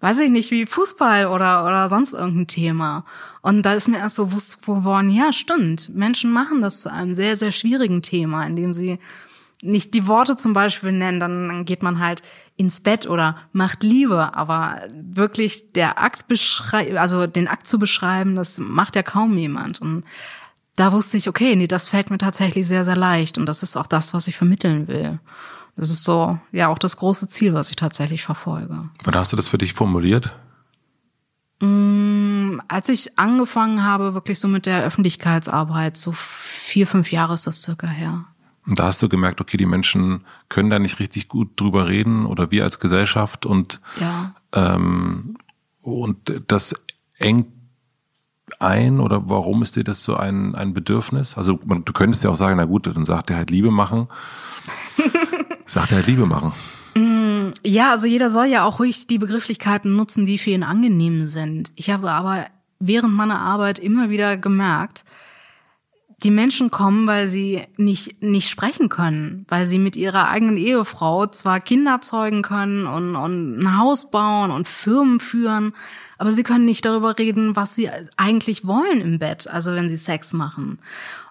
weiß ich nicht, wie Fußball oder, oder sonst irgendein Thema. Und da ist mir erst bewusst geworden, ja, stimmt. Menschen machen das zu einem sehr, sehr schwierigen Thema, indem sie nicht die Worte zum Beispiel nennen, dann geht man halt ins Bett oder macht Liebe, aber wirklich der Akt beschreiben, also den Akt zu beschreiben, das macht ja kaum jemand. Und da wusste ich, okay, nee, das fällt mir tatsächlich sehr, sehr leicht und das ist auch das, was ich vermitteln will. Das ist so, ja, auch das große Ziel, was ich tatsächlich verfolge. Wann hast du das für dich formuliert? Mm, als ich angefangen habe, wirklich so mit der Öffentlichkeitsarbeit, so vier, fünf Jahre ist das circa her. Und da hast du gemerkt, okay, die Menschen können da nicht richtig gut drüber reden oder wir als Gesellschaft und ja. ähm, und das engt ein oder warum ist dir das so ein, ein Bedürfnis? Also man, du könntest ja auch sagen, na gut, dann sagt er halt Liebe machen. sagt er halt Liebe machen. Mm, ja, also jeder soll ja auch ruhig die Begrifflichkeiten nutzen, die für ihn angenehm sind. Ich habe aber während meiner Arbeit immer wieder gemerkt, die Menschen kommen, weil sie nicht, nicht sprechen können, weil sie mit ihrer eigenen Ehefrau zwar Kinder zeugen können und, und ein Haus bauen und Firmen führen, aber sie können nicht darüber reden, was sie eigentlich wollen im Bett, also wenn sie Sex machen.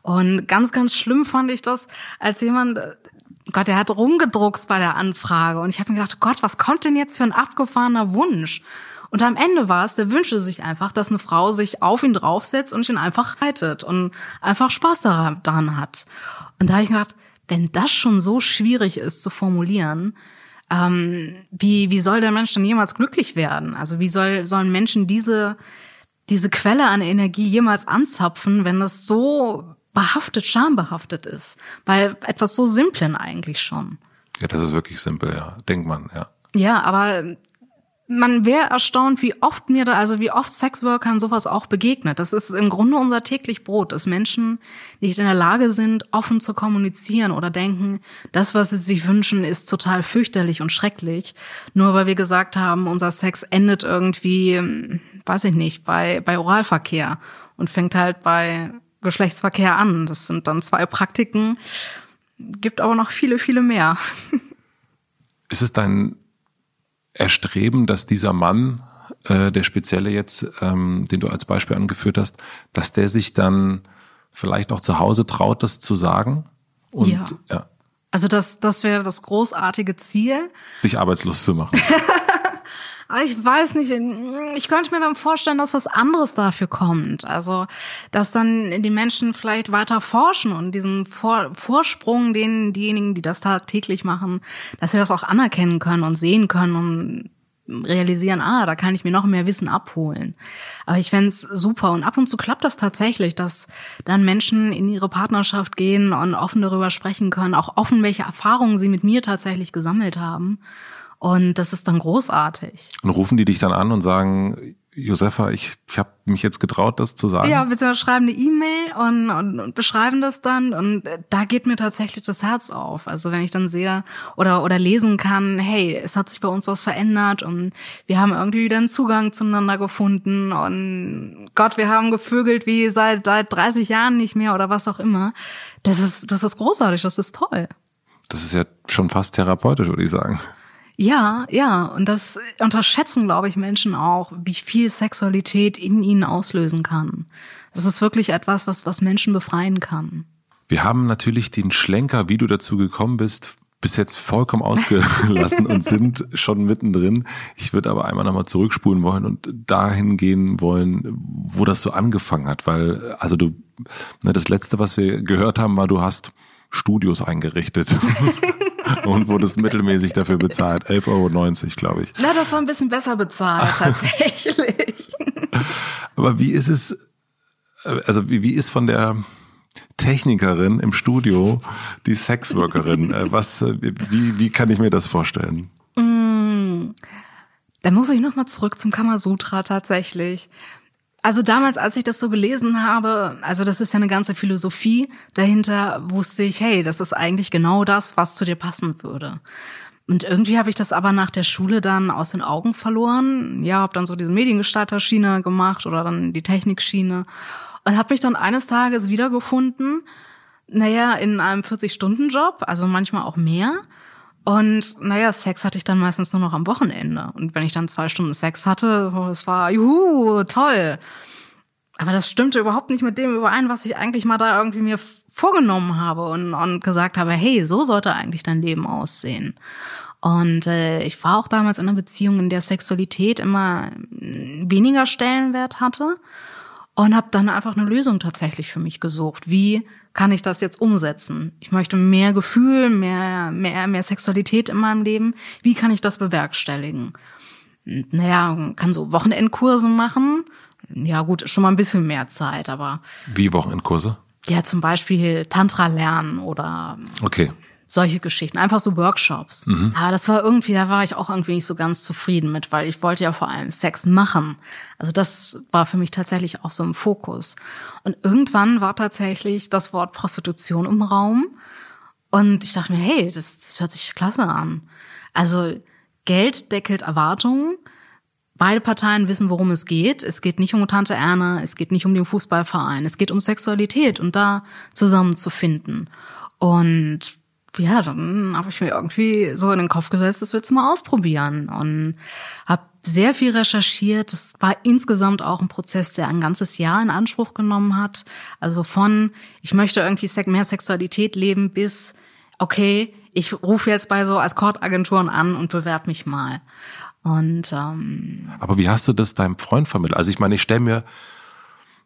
Und ganz, ganz schlimm fand ich das, als jemand, Gott, der hat rumgedruckst bei der Anfrage und ich habe mir gedacht, Gott, was kommt denn jetzt für ein abgefahrener Wunsch? Und am Ende war es, der wünschte sich einfach, dass eine Frau sich auf ihn draufsetzt und ihn einfach reitet und einfach Spaß daran hat. Und da habe ich gedacht, wenn das schon so schwierig ist zu formulieren, ähm, wie, wie soll der Mensch dann jemals glücklich werden? Also wie soll, sollen Menschen diese, diese Quelle an Energie jemals anzapfen, wenn das so behaftet, schambehaftet ist? Bei etwas so Simplen eigentlich schon. Ja, das ist wirklich simpel, ja. Denkt man, ja. Ja, aber man wäre erstaunt, wie oft mir da, also wie oft Sexworkern sowas auch begegnet. Das ist im Grunde unser täglich Brot, dass Menschen nicht in der Lage sind, offen zu kommunizieren oder denken, das, was sie sich wünschen, ist total fürchterlich und schrecklich. Nur weil wir gesagt haben, unser Sex endet irgendwie, weiß ich nicht, bei, bei Oralverkehr und fängt halt bei Geschlechtsverkehr an. Das sind dann zwei Praktiken, gibt aber noch viele, viele mehr. Ist es dein Erstreben, dass dieser Mann, äh, der Spezielle jetzt, ähm, den du als Beispiel angeführt hast, dass der sich dann vielleicht auch zu Hause traut, das zu sagen? Und, ja. ja. Also das, das wäre das großartige Ziel. Dich arbeitslos zu machen. ich weiß nicht, ich könnte mir dann vorstellen, dass was anderes dafür kommt. Also, dass dann die Menschen vielleicht weiter forschen und diesen Vor Vorsprung, den diejenigen, die das tagtäglich machen, dass sie das auch anerkennen können und sehen können und realisieren, ah, da kann ich mir noch mehr Wissen abholen. Aber ich fände super. Und ab und zu klappt das tatsächlich, dass dann Menschen in ihre Partnerschaft gehen und offen darüber sprechen können, auch offen, welche Erfahrungen sie mit mir tatsächlich gesammelt haben. Und das ist dann großartig. Und rufen die dich dann an und sagen, Josefa, ich, ich habe mich jetzt getraut, das zu sagen. Ja, wir schreiben eine E-Mail und, und, und beschreiben das dann und da geht mir tatsächlich das Herz auf. Also wenn ich dann sehe oder oder lesen kann, hey, es hat sich bei uns was verändert und wir haben irgendwie wieder einen Zugang zueinander gefunden und Gott, wir haben gevögelt wie seit seit 30 Jahren nicht mehr oder was auch immer. Das ist das ist großartig, das ist toll. Das ist ja schon fast therapeutisch, würde ich sagen. Ja, ja, und das unterschätzen, glaube ich, Menschen auch, wie viel Sexualität in ihnen auslösen kann. Das ist wirklich etwas, was, was Menschen befreien kann. Wir haben natürlich den Schlenker, wie du dazu gekommen bist, bis jetzt vollkommen ausgelassen und sind schon mittendrin. Ich würde aber einmal nochmal zurückspulen wollen und dahin gehen wollen, wo das so angefangen hat, weil, also du, ne, das letzte, was wir gehört haben, war, du hast Studios eingerichtet. und wurdest mittelmäßig dafür bezahlt. 11,90 Euro, glaube ich. Na, das war ein bisschen besser bezahlt, tatsächlich. Aber wie ist es, also wie, wie ist von der Technikerin im Studio die Sexworkerin? Äh, was, äh, wie, wie kann ich mir das vorstellen? Mm, da muss ich nochmal zurück zum Kamasutra tatsächlich. Also damals, als ich das so gelesen habe, also das ist ja eine ganze Philosophie dahinter, wusste ich, hey, das ist eigentlich genau das, was zu dir passen würde. Und irgendwie habe ich das aber nach der Schule dann aus den Augen verloren. Ja, habe dann so diese Mediengestalter-Schiene gemacht oder dann die Technikschiene und habe mich dann eines Tages wiedergefunden, naja, in einem 40-Stunden-Job, also manchmal auch mehr und naja, Sex hatte ich dann meistens nur noch am Wochenende. Und wenn ich dann zwei Stunden Sex hatte, das war juhu, toll. Aber das stimmte überhaupt nicht mit dem überein, was ich eigentlich mal da irgendwie mir vorgenommen habe und, und gesagt habe, hey, so sollte eigentlich dein Leben aussehen. Und äh, ich war auch damals in einer Beziehung, in der Sexualität immer weniger Stellenwert hatte und habe dann einfach eine Lösung tatsächlich für mich gesucht. Wie kann ich das jetzt umsetzen? Ich möchte mehr Gefühl, mehr, mehr, mehr Sexualität in meinem Leben. Wie kann ich das bewerkstelligen? Naja, kann so Wochenendkurse machen. Ja, gut, schon mal ein bisschen mehr Zeit, aber. Wie Wochenendkurse? Ja, zum Beispiel Tantra lernen oder. Okay solche Geschichten, einfach so Workshops. Mhm. Aber das war irgendwie, da war ich auch irgendwie nicht so ganz zufrieden mit, weil ich wollte ja vor allem Sex machen. Also das war für mich tatsächlich auch so im Fokus. Und irgendwann war tatsächlich das Wort Prostitution im Raum. Und ich dachte mir, hey, das, das hört sich klasse an. Also Geld deckelt Erwartungen. Beide Parteien wissen, worum es geht. Es geht nicht um Tante Erna, es geht nicht um den Fußballverein, es geht um Sexualität und da zusammenzufinden. Und ja, dann habe ich mir irgendwie so in den Kopf gesetzt, das willst du mal ausprobieren und habe sehr viel recherchiert. Das war insgesamt auch ein Prozess, der ein ganzes Jahr in Anspruch genommen hat. Also von ich möchte irgendwie mehr Sexualität leben bis okay, ich rufe jetzt bei so Escort-Agenturen an und bewerbe mich mal. Und ähm, aber wie hast du das deinem Freund vermittelt? Also ich meine, ich stelle mir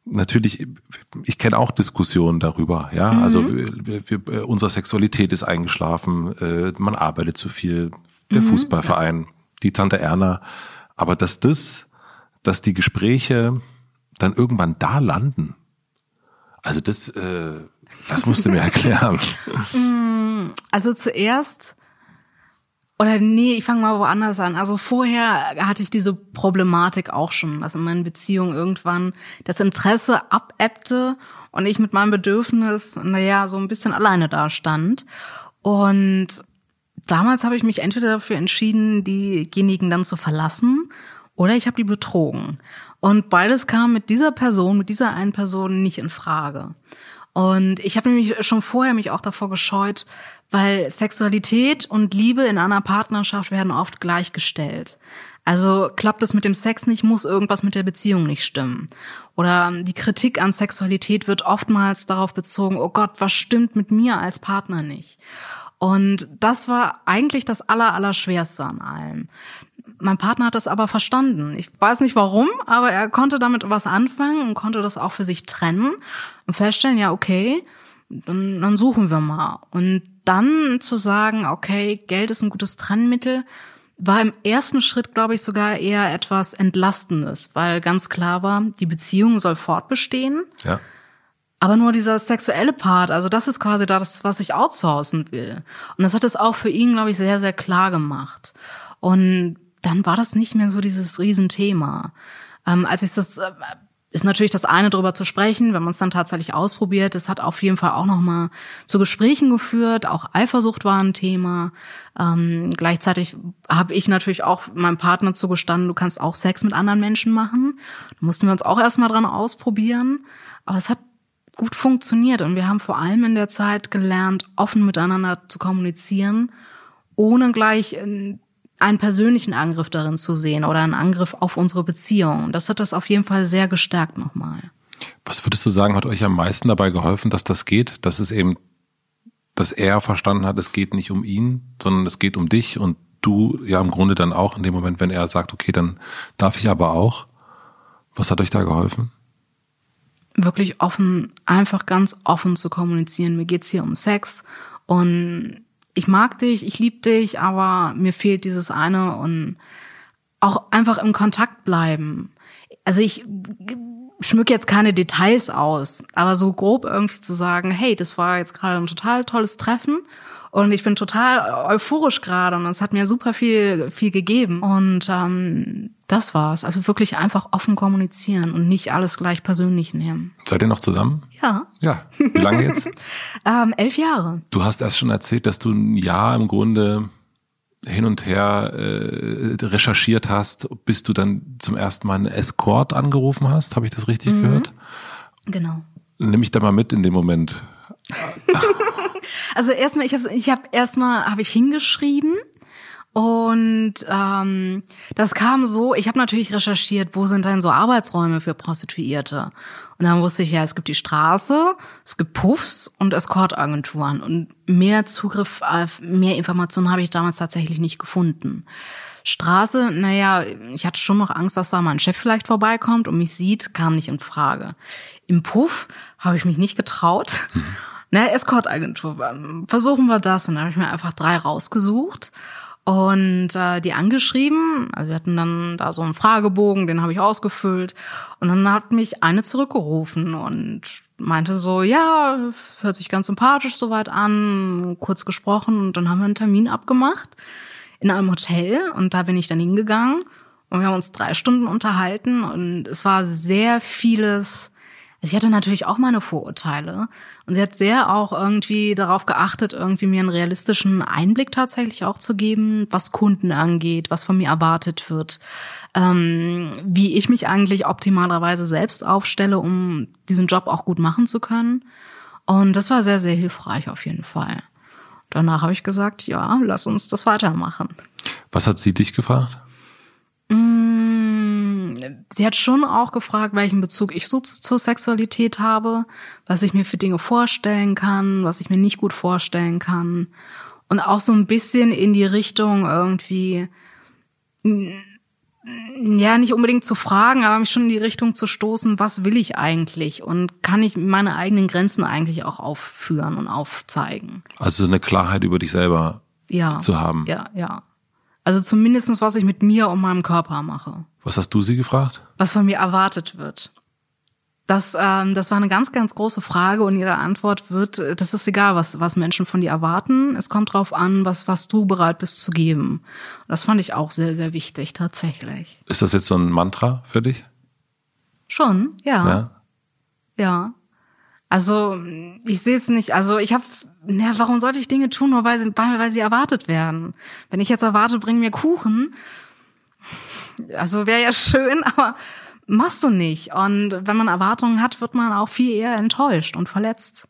natürlich, ich kenne auch Diskussionen darüber, ja. Mhm. Also wir, wir, äh, unsere Sexualität ist eingeschlafen, äh, man arbeitet zu viel, der mhm, Fußballverein, die Tante Erna. Aber dass das, dass die Gespräche dann irgendwann da landen, also das, äh, das musst du mir erklären. Mm, also zuerst oder nee, ich fange mal woanders an. Also vorher hatte ich diese Problematik auch schon, dass in meinen Beziehungen irgendwann das Interesse abebbte und ich mit meinem Bedürfnis, naja, so ein bisschen alleine dastand. Und damals habe ich mich entweder dafür entschieden, diejenigen dann zu verlassen oder ich habe die betrogen. Und beides kam mit dieser Person, mit dieser einen Person nicht in Frage. Und ich habe nämlich schon vorher mich auch davor gescheut, weil Sexualität und Liebe in einer Partnerschaft werden oft gleichgestellt. Also klappt es mit dem Sex nicht, muss irgendwas mit der Beziehung nicht stimmen. Oder die Kritik an Sexualität wird oftmals darauf bezogen, oh Gott, was stimmt mit mir als Partner nicht? Und das war eigentlich das aller, aller Schwerste an allem. Mein Partner hat das aber verstanden. Ich weiß nicht warum, aber er konnte damit was anfangen und konnte das auch für sich trennen und feststellen, ja, okay, dann, dann suchen wir mal. Und dann zu sagen, okay, Geld ist ein gutes Trennmittel, war im ersten Schritt, glaube ich, sogar eher etwas Entlastendes, weil ganz klar war, die Beziehung soll fortbestehen. Ja. Aber nur dieser sexuelle Part, also das ist quasi das, was ich outsourcen will. Und das hat es auch für ihn, glaube ich, sehr, sehr klar gemacht. Und dann war das nicht mehr so dieses Riesenthema. Ähm, als ich das äh, ist natürlich das eine, darüber zu sprechen, wenn man es dann tatsächlich ausprobiert. Es hat auf jeden Fall auch nochmal zu Gesprächen geführt. Auch Eifersucht war ein Thema. Ähm, gleichzeitig habe ich natürlich auch meinem Partner zugestanden, du kannst auch Sex mit anderen Menschen machen. Da mussten wir uns auch erstmal dran ausprobieren. Aber es hat gut funktioniert und wir haben vor allem in der Zeit gelernt, offen miteinander zu kommunizieren, ohne gleich einen persönlichen Angriff darin zu sehen oder einen Angriff auf unsere Beziehung. Das hat das auf jeden Fall sehr gestärkt nochmal. Was würdest du sagen, hat euch am meisten dabei geholfen, dass das geht? Dass es eben, dass er verstanden hat, es geht nicht um ihn, sondern es geht um dich und du ja im Grunde dann auch in dem Moment, wenn er sagt, okay, dann darf ich aber auch. Was hat euch da geholfen? Wirklich offen, einfach ganz offen zu kommunizieren. Mir geht's hier um Sex und ich mag dich, ich liebe dich, aber mir fehlt dieses eine und auch einfach im Kontakt bleiben. Also ich schmück jetzt keine Details aus, aber so grob irgendwie zu sagen, hey, das war jetzt gerade ein total tolles Treffen und ich bin total euphorisch gerade und es hat mir super viel, viel gegeben. Und ähm, das war's. Also wirklich einfach offen kommunizieren und nicht alles gleich persönlich nehmen. Seid ihr noch zusammen? Ja. Ja. Wie lange jetzt? ähm, elf Jahre. Du hast erst schon erzählt, dass du ein Jahr im Grunde hin und her äh, recherchiert hast, bis du dann zum ersten Mal einen Escort angerufen hast. Habe ich das richtig mhm. gehört? Genau. Nimm mich da mal mit in dem Moment. also erstmal, ich habe ich hab erstmal habe ich hingeschrieben und ähm, das kam so, ich habe natürlich recherchiert, wo sind denn so Arbeitsräume für Prostituierte? Und dann wusste ich ja, es gibt die Straße, es gibt Puffs und Escortagenturen. Und mehr Zugriff auf mehr Informationen habe ich damals tatsächlich nicht gefunden. Straße, naja, ich hatte schon noch Angst, dass da mein Chef vielleicht vorbeikommt und mich sieht, kam nicht in Frage. Im Puff habe ich mich nicht getraut. Mhm. Na, Escortagentur, versuchen wir das. Und dann habe ich mir einfach drei rausgesucht und äh, die angeschrieben. Also wir hatten dann da so einen Fragebogen, den habe ich ausgefüllt. Und dann hat mich eine zurückgerufen und meinte so, ja, hört sich ganz sympathisch soweit an, kurz gesprochen und dann haben wir einen Termin abgemacht in einem Hotel und da bin ich dann hingegangen und wir haben uns drei Stunden unterhalten und es war sehr vieles also ich hatte natürlich auch meine Vorurteile und sie hat sehr auch irgendwie darauf geachtet, irgendwie mir einen realistischen Einblick tatsächlich auch zu geben, was Kunden angeht, was von mir erwartet wird, ähm, wie ich mich eigentlich optimalerweise selbst aufstelle, um diesen Job auch gut machen zu können. Und das war sehr, sehr hilfreich auf jeden Fall. Danach habe ich gesagt, ja, lass uns das weitermachen. Was hat sie dich gefragt? Mm, sie hat schon auch gefragt, welchen Bezug ich so zur Sexualität habe, was ich mir für Dinge vorstellen kann, was ich mir nicht gut vorstellen kann. Und auch so ein bisschen in die Richtung irgendwie, ja, nicht unbedingt zu fragen, aber mich schon in die Richtung zu stoßen, was will ich eigentlich und kann ich meine eigenen Grenzen eigentlich auch aufführen und aufzeigen. Also eine Klarheit über dich selber ja, zu haben. Ja, ja. Also zumindestens, was ich mit mir und meinem Körper mache. Was hast du sie gefragt? Was von mir erwartet wird. Das, ähm, das war eine ganz, ganz große Frage und ihre Antwort wird, äh, das ist egal, was, was Menschen von dir erwarten. Es kommt drauf an, was, was du bereit bist zu geben. Das fand ich auch sehr, sehr wichtig, tatsächlich. Ist das jetzt so ein Mantra für dich? Schon, ja. Ja. Ja. Also ich sehe es nicht. Also ich habe, ja, warum sollte ich Dinge tun, nur weil sie, weil sie erwartet werden? Wenn ich jetzt erwarte, bring mir Kuchen, also wäre ja schön, aber machst du nicht. Und wenn man Erwartungen hat, wird man auch viel eher enttäuscht und verletzt.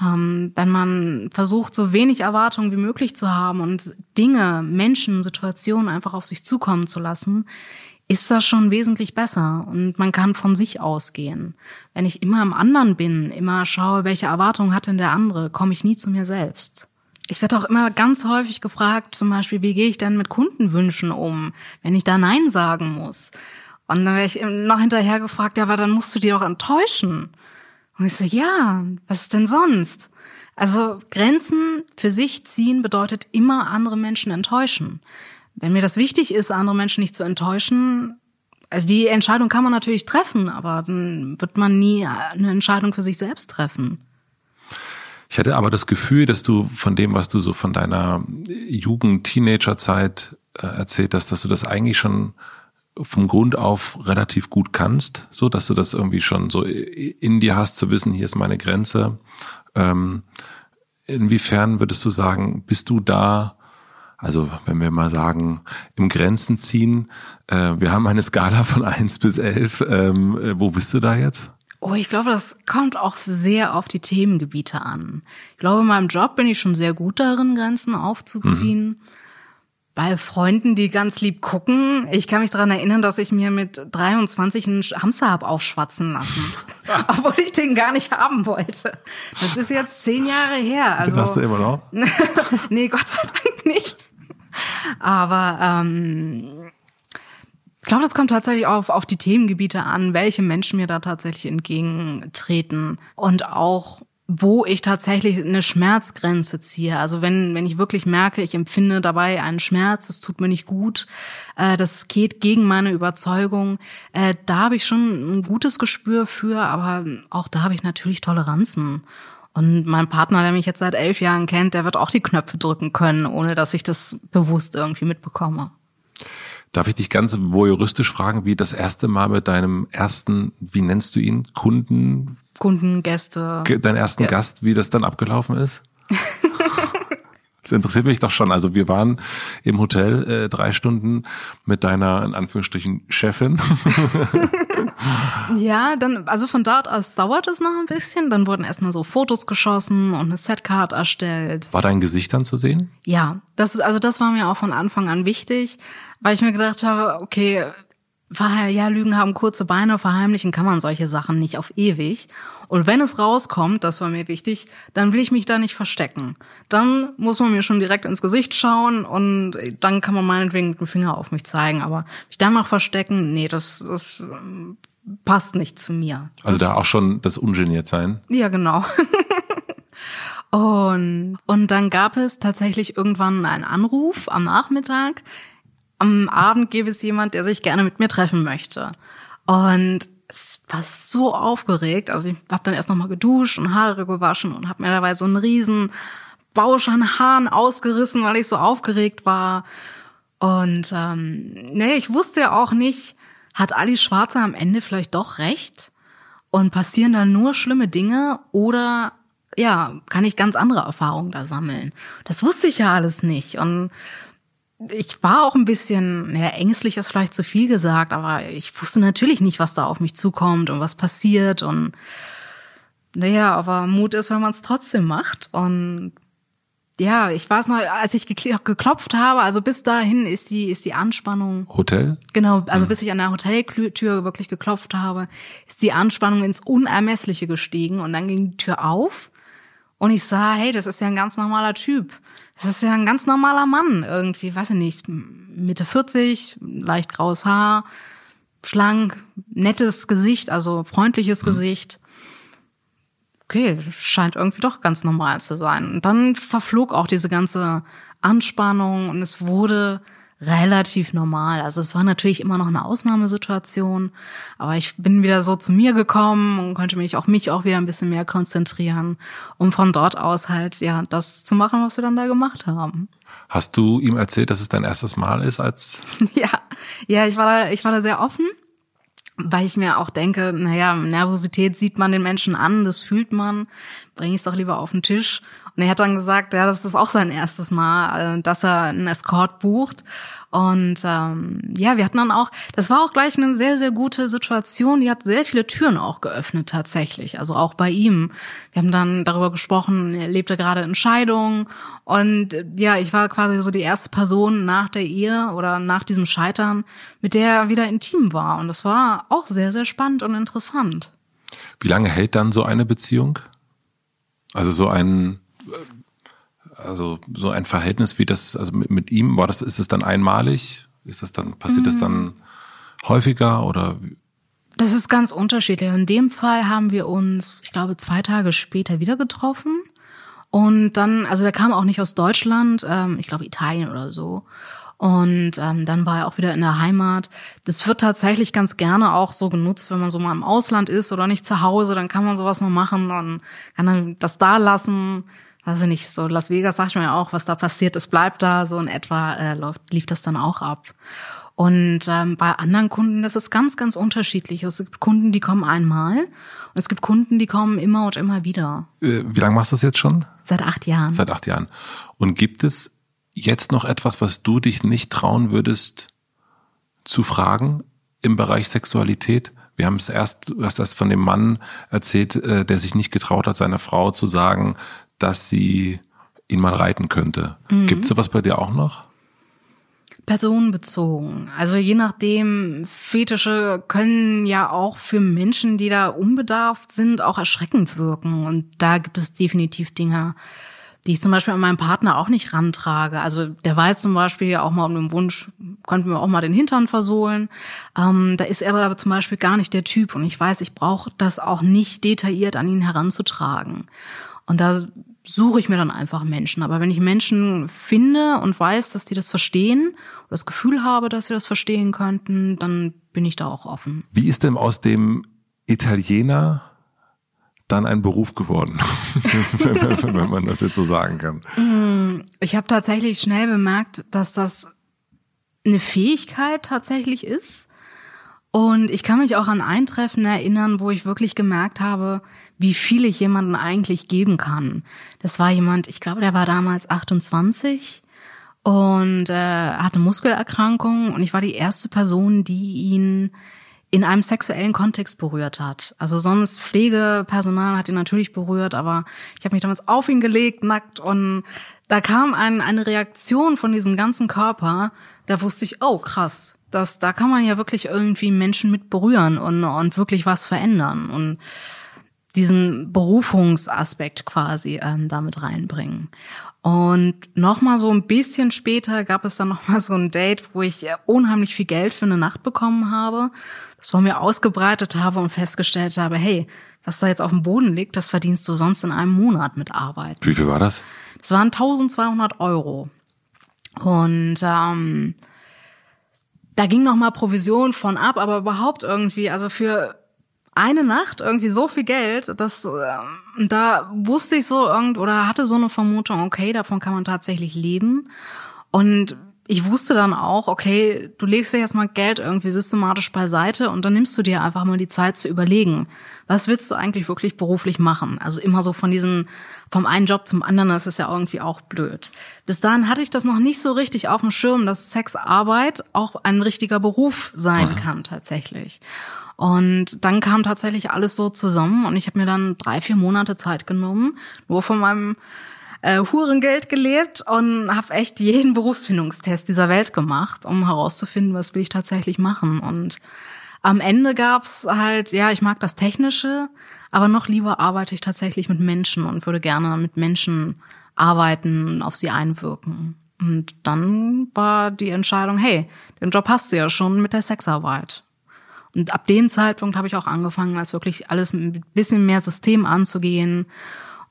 Ähm, wenn man versucht, so wenig Erwartungen wie möglich zu haben und Dinge, Menschen, Situationen einfach auf sich zukommen zu lassen, ist das schon wesentlich besser und man kann von sich ausgehen. Wenn ich immer im anderen bin, immer schaue, welche Erwartungen hat denn der andere, komme ich nie zu mir selbst. Ich werde auch immer ganz häufig gefragt, zum Beispiel, wie gehe ich denn mit Kundenwünschen um, wenn ich da Nein sagen muss? Und dann werde ich noch hinterher gefragt, ja, aber dann musst du die doch enttäuschen. Und ich so, ja, was ist denn sonst? Also Grenzen für sich ziehen bedeutet immer andere Menschen enttäuschen. Wenn mir das wichtig ist, andere Menschen nicht zu enttäuschen, also die Entscheidung kann man natürlich treffen, aber dann wird man nie eine Entscheidung für sich selbst treffen. Ich hatte aber das Gefühl, dass du von dem, was du so von deiner Jugend, Teenagerzeit äh, erzählt hast, dass du das eigentlich schon vom Grund auf relativ gut kannst, so dass du das irgendwie schon so in dir hast, zu wissen, hier ist meine Grenze. Ähm, inwiefern würdest du sagen, bist du da, also wenn wir mal sagen, im Grenzen ziehen, äh, wir haben eine Skala von eins bis elf, ähm, äh, wo bist du da jetzt? Oh, ich glaube, das kommt auch sehr auf die Themengebiete an. Ich glaube, in meinem Job bin ich schon sehr gut darin, Grenzen aufzuziehen. Mhm bei Freunden, die ganz lieb gucken. Ich kann mich daran erinnern, dass ich mir mit 23 einen Hamster hab aufschwatzen lassen. Obwohl ich den gar nicht haben wollte. Das ist jetzt zehn Jahre her. Also, das hast du immer noch? nee, Gott sei Dank nicht. Aber ähm, ich glaube, das kommt tatsächlich auf, auf die Themengebiete an, welche Menschen mir da tatsächlich entgegentreten. Und auch wo ich tatsächlich eine Schmerzgrenze ziehe. Also wenn, wenn ich wirklich merke, ich empfinde dabei einen Schmerz, das tut mir nicht gut, äh, das geht gegen meine Überzeugung, äh, da habe ich schon ein gutes Gespür für, aber auch da habe ich natürlich Toleranzen. Und mein Partner, der mich jetzt seit elf Jahren kennt, der wird auch die Knöpfe drücken können, ohne dass ich das bewusst irgendwie mitbekomme. Darf ich dich ganz voyeuristisch fragen, wie das erste Mal mit deinem ersten, wie nennst du ihn, Kunden? Kunden, Gäste. Deinen ersten ja. Gast, wie das dann abgelaufen ist? Das interessiert mich doch schon. Also wir waren im Hotel äh, drei Stunden mit deiner, in Anführungsstrichen, Chefin. ja, dann, also von dort aus dauert es noch ein bisschen. Dann wurden erstmal so Fotos geschossen und eine Setcard erstellt. War dein Gesicht dann zu sehen? Ja, das ist, also das war mir auch von Anfang an wichtig, weil ich mir gedacht habe, okay, ja, Lügen haben kurze Beine, verheimlichen kann man solche Sachen nicht auf ewig. Und wenn es rauskommt, das war mir wichtig, dann will ich mich da nicht verstecken. Dann muss man mir schon direkt ins Gesicht schauen und dann kann man meinetwegen mit dem Finger auf mich zeigen. Aber mich dann noch verstecken, nee, das, das ähm, passt nicht zu mir. Also da auch schon das ungeniert sein? Ja, genau. und, und dann gab es tatsächlich irgendwann einen Anruf am Nachmittag. Am Abend gäbe es jemand, der sich gerne mit mir treffen möchte. Und es war so aufgeregt. Also ich habe dann erst nochmal geduscht und Haare gewaschen und habe mir dabei so einen riesen Bausch an Haaren ausgerissen, weil ich so aufgeregt war. Und ähm, nee, ich wusste ja auch nicht, hat Ali Schwarzer am Ende vielleicht doch recht? Und passieren da nur schlimme Dinge oder ja, kann ich ganz andere Erfahrungen da sammeln? Das wusste ich ja alles nicht. Und ich war auch ein bisschen, ja, ängstlich ist vielleicht zu viel gesagt, aber ich wusste natürlich nicht, was da auf mich zukommt und was passiert und naja, aber Mut ist, wenn man es trotzdem macht und ja, ich weiß noch, als ich geklopft habe, also bis dahin ist die, ist die Anspannung. Hotel? Genau, also mhm. bis ich an der Hoteltür wirklich geklopft habe, ist die Anspannung ins Unermessliche gestiegen und dann ging die Tür auf Und ich sah, hey, das ist ja ein ganz normaler Typ. Das ist ja ein ganz normaler Mann irgendwie, weiß ich nicht, Mitte 40, leicht graues Haar, schlank, nettes Gesicht, also freundliches mhm. Gesicht. Okay, scheint irgendwie doch ganz normal zu sein. Und dann verflog auch diese ganze Anspannung und es wurde relativ normal. Also es war natürlich immer noch eine Ausnahmesituation, aber ich bin wieder so zu mir gekommen und konnte mich auch mich auch wieder ein bisschen mehr konzentrieren, um von dort aus halt ja das zu machen, was wir dann da gemacht haben. Hast du ihm erzählt, dass es dein erstes Mal ist als? ja, ja, ich war da, ich war da sehr offen weil ich mir auch denke, naja, Nervosität sieht man den Menschen an, das fühlt man, bringe ich es doch lieber auf den Tisch. Und er hat dann gesagt, ja, das ist auch sein erstes Mal, äh, dass er einen Escort bucht. Und ähm, ja, wir hatten dann auch, das war auch gleich eine sehr, sehr gute Situation. Die hat sehr viele Türen auch geöffnet tatsächlich. Also auch bei ihm. Wir haben dann darüber gesprochen, er lebte gerade in Scheidung. Und ja, ich war quasi so die erste Person nach der Ehe oder nach diesem Scheitern, mit der er wieder intim war. Und das war auch sehr, sehr spannend und interessant. Wie lange hält dann so eine Beziehung? Also so ein also so ein Verhältnis wie das, also mit, mit ihm, war das, ist es dann einmalig? Ist das dann, passiert es mhm. dann häufiger oder? Das ist ganz unterschiedlich. In dem Fall haben wir uns, ich glaube, zwei Tage später wieder getroffen. Und dann, also der kam auch nicht aus Deutschland, ähm, ich glaube Italien oder so. Und ähm, dann war er auch wieder in der Heimat. Das wird tatsächlich ganz gerne auch so genutzt, wenn man so mal im Ausland ist oder nicht zu Hause, dann kann man sowas mal machen, dann kann man das da lassen weiß ich nicht, so Las Vegas sagt man ja auch, was da passiert ist, bleibt da, so in etwa äh, läuft, lief das dann auch ab. Und ähm, bei anderen Kunden, das ist ganz, ganz unterschiedlich. Es gibt Kunden, die kommen einmal und es gibt Kunden, die kommen immer und immer wieder. Äh, wie lange machst du das jetzt schon? Seit acht Jahren. Seit acht Jahren. Und gibt es jetzt noch etwas, was du dich nicht trauen würdest zu fragen im Bereich Sexualität? Wir haben es erst, du hast erst von dem Mann erzählt, äh, der sich nicht getraut hat, seiner Frau zu sagen, dass sie ihn mal reiten könnte. Mhm. Gibt es sowas bei dir auch noch? Personenbezogen. Also je nachdem, Fetische können ja auch für Menschen, die da unbedarft sind, auch erschreckend wirken. Und da gibt es definitiv Dinge, die ich zum Beispiel an meinen Partner auch nicht rantrage. Also der weiß zum Beispiel ja auch mal um den Wunsch, konnten wir auch mal den Hintern versohlen. Ähm, da ist er aber zum Beispiel gar nicht der Typ und ich weiß, ich brauche das auch nicht detailliert an ihn heranzutragen. Und da suche ich mir dann einfach Menschen. Aber wenn ich Menschen finde und weiß, dass die das verstehen oder das Gefühl habe, dass sie das verstehen könnten, dann bin ich da auch offen. Wie ist denn aus dem Italiener dann ein Beruf geworden, wenn man das jetzt so sagen kann? Mm, ich habe tatsächlich schnell bemerkt, dass das eine Fähigkeit tatsächlich ist. Und ich kann mich auch an ein Treffen erinnern, wo ich wirklich gemerkt habe, wie viel ich jemanden eigentlich geben kann. Das war jemand, ich glaube, der war damals 28 und äh, hatte Muskelerkrankung und ich war die erste Person, die ihn in einem sexuellen Kontext berührt hat. Also sonst Pflegepersonal hat ihn natürlich berührt, aber ich habe mich damals auf ihn gelegt, nackt und da kam ein, eine Reaktion von diesem ganzen Körper, da wusste ich, oh krass, das, da kann man ja wirklich irgendwie Menschen mit berühren und, und wirklich was verändern. Und diesen Berufungsaspekt quasi ähm, damit reinbringen. Und nochmal so ein bisschen später gab es dann nochmal so ein Date, wo ich unheimlich viel Geld für eine Nacht bekommen habe, das vor mir ausgebreitet habe und festgestellt habe, hey, was da jetzt auf dem Boden liegt, das verdienst du sonst in einem Monat mit Arbeit. Wie viel war das? Das waren 1200 Euro. Und ähm, da ging noch mal Provision von ab, aber überhaupt irgendwie, also für eine Nacht irgendwie so viel Geld, dass äh, da wusste ich so irgend oder hatte so eine Vermutung, okay, davon kann man tatsächlich leben. Und ich wusste dann auch, okay, du legst dir jetzt mal Geld irgendwie systematisch beiseite und dann nimmst du dir einfach mal die Zeit zu überlegen, was willst du eigentlich wirklich beruflich machen? Also immer so von diesen, vom einen Job zum anderen, das ist ja irgendwie auch blöd. Bis dahin hatte ich das noch nicht so richtig auf dem Schirm, dass Sexarbeit auch ein richtiger Beruf sein kann tatsächlich. Und dann kam tatsächlich alles so zusammen und ich habe mir dann drei, vier Monate Zeit genommen, nur von meinem äh, Hurengeld gelebt und habe echt jeden Berufsfindungstest dieser Welt gemacht, um herauszufinden, was will ich tatsächlich machen. Und am Ende gab's halt, ja, ich mag das Technische, aber noch lieber arbeite ich tatsächlich mit Menschen und würde gerne mit Menschen arbeiten, auf sie einwirken. Und dann war die Entscheidung, hey, den Job hast du ja schon mit der Sexarbeit. Und ab dem Zeitpunkt habe ich auch angefangen, das wirklich alles mit ein bisschen mehr System anzugehen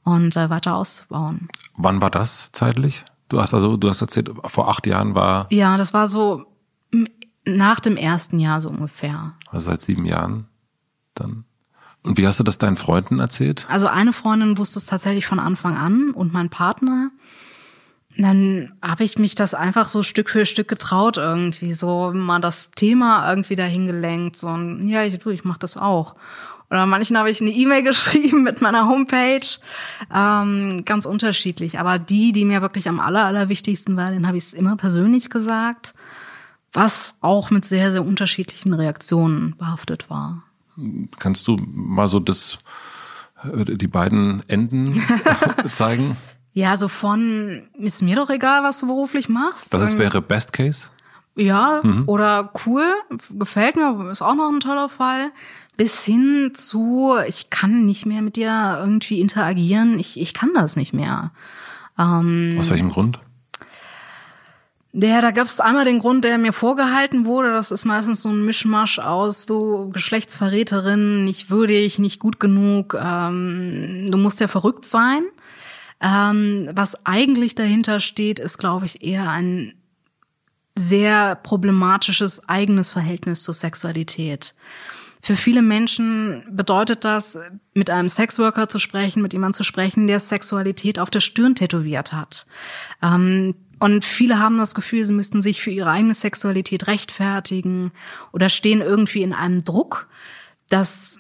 und äh, weiter auszubauen. Wann war das zeitlich? Du hast also, du hast erzählt, vor acht Jahren war. Ja, das war so nach dem ersten Jahr so ungefähr. Also seit sieben Jahren dann. Und wie hast du das deinen Freunden erzählt? Also eine Freundin wusste es tatsächlich von Anfang an und mein Partner. Dann habe ich mich das einfach so Stück für Stück getraut irgendwie, so mal das Thema irgendwie dahin gelenkt, so ein, ja, ich, du, ich mach das auch. Oder manchen habe ich eine E-Mail geschrieben mit meiner Homepage. Ähm, ganz unterschiedlich. Aber die, die mir wirklich am aller, allerwichtigsten war, den habe ich es immer persönlich gesagt, was auch mit sehr, sehr unterschiedlichen Reaktionen behaftet war. Kannst du mal so das, äh, die beiden Enden zeigen? Ja, so von, ist mir doch egal, was du beruflich machst. Das ist, wäre Best Case? Ja, mhm. oder cool, gefällt mir, ist auch noch ein toller Fall. Bis hin zu, ich kann nicht mehr mit dir irgendwie interagieren, ich, ich kann das nicht mehr. Ähm, Aus welchem Grund? Ja, da gab es einmal den Grund, der mir vorgehalten wurde. Das ist meistens so ein Mischmasch aus so Geschlechtsverräterin, nicht würdig, nicht gut genug. Ähm, du musst ja verrückt sein. Ähm, was eigentlich dahinter steht, ist, glaube ich, eher ein sehr problematisches eigenes Verhältnis zur Sexualität. Für viele Menschen bedeutet das, mit einem Sexworker zu sprechen, mit jemandem zu sprechen, der Sexualität auf der Stirn tätowiert hat. Ähm, und viele haben das Gefühl, sie müssten sich für ihre eigene Sexualität rechtfertigen oder stehen irgendwie in einem Druck, dass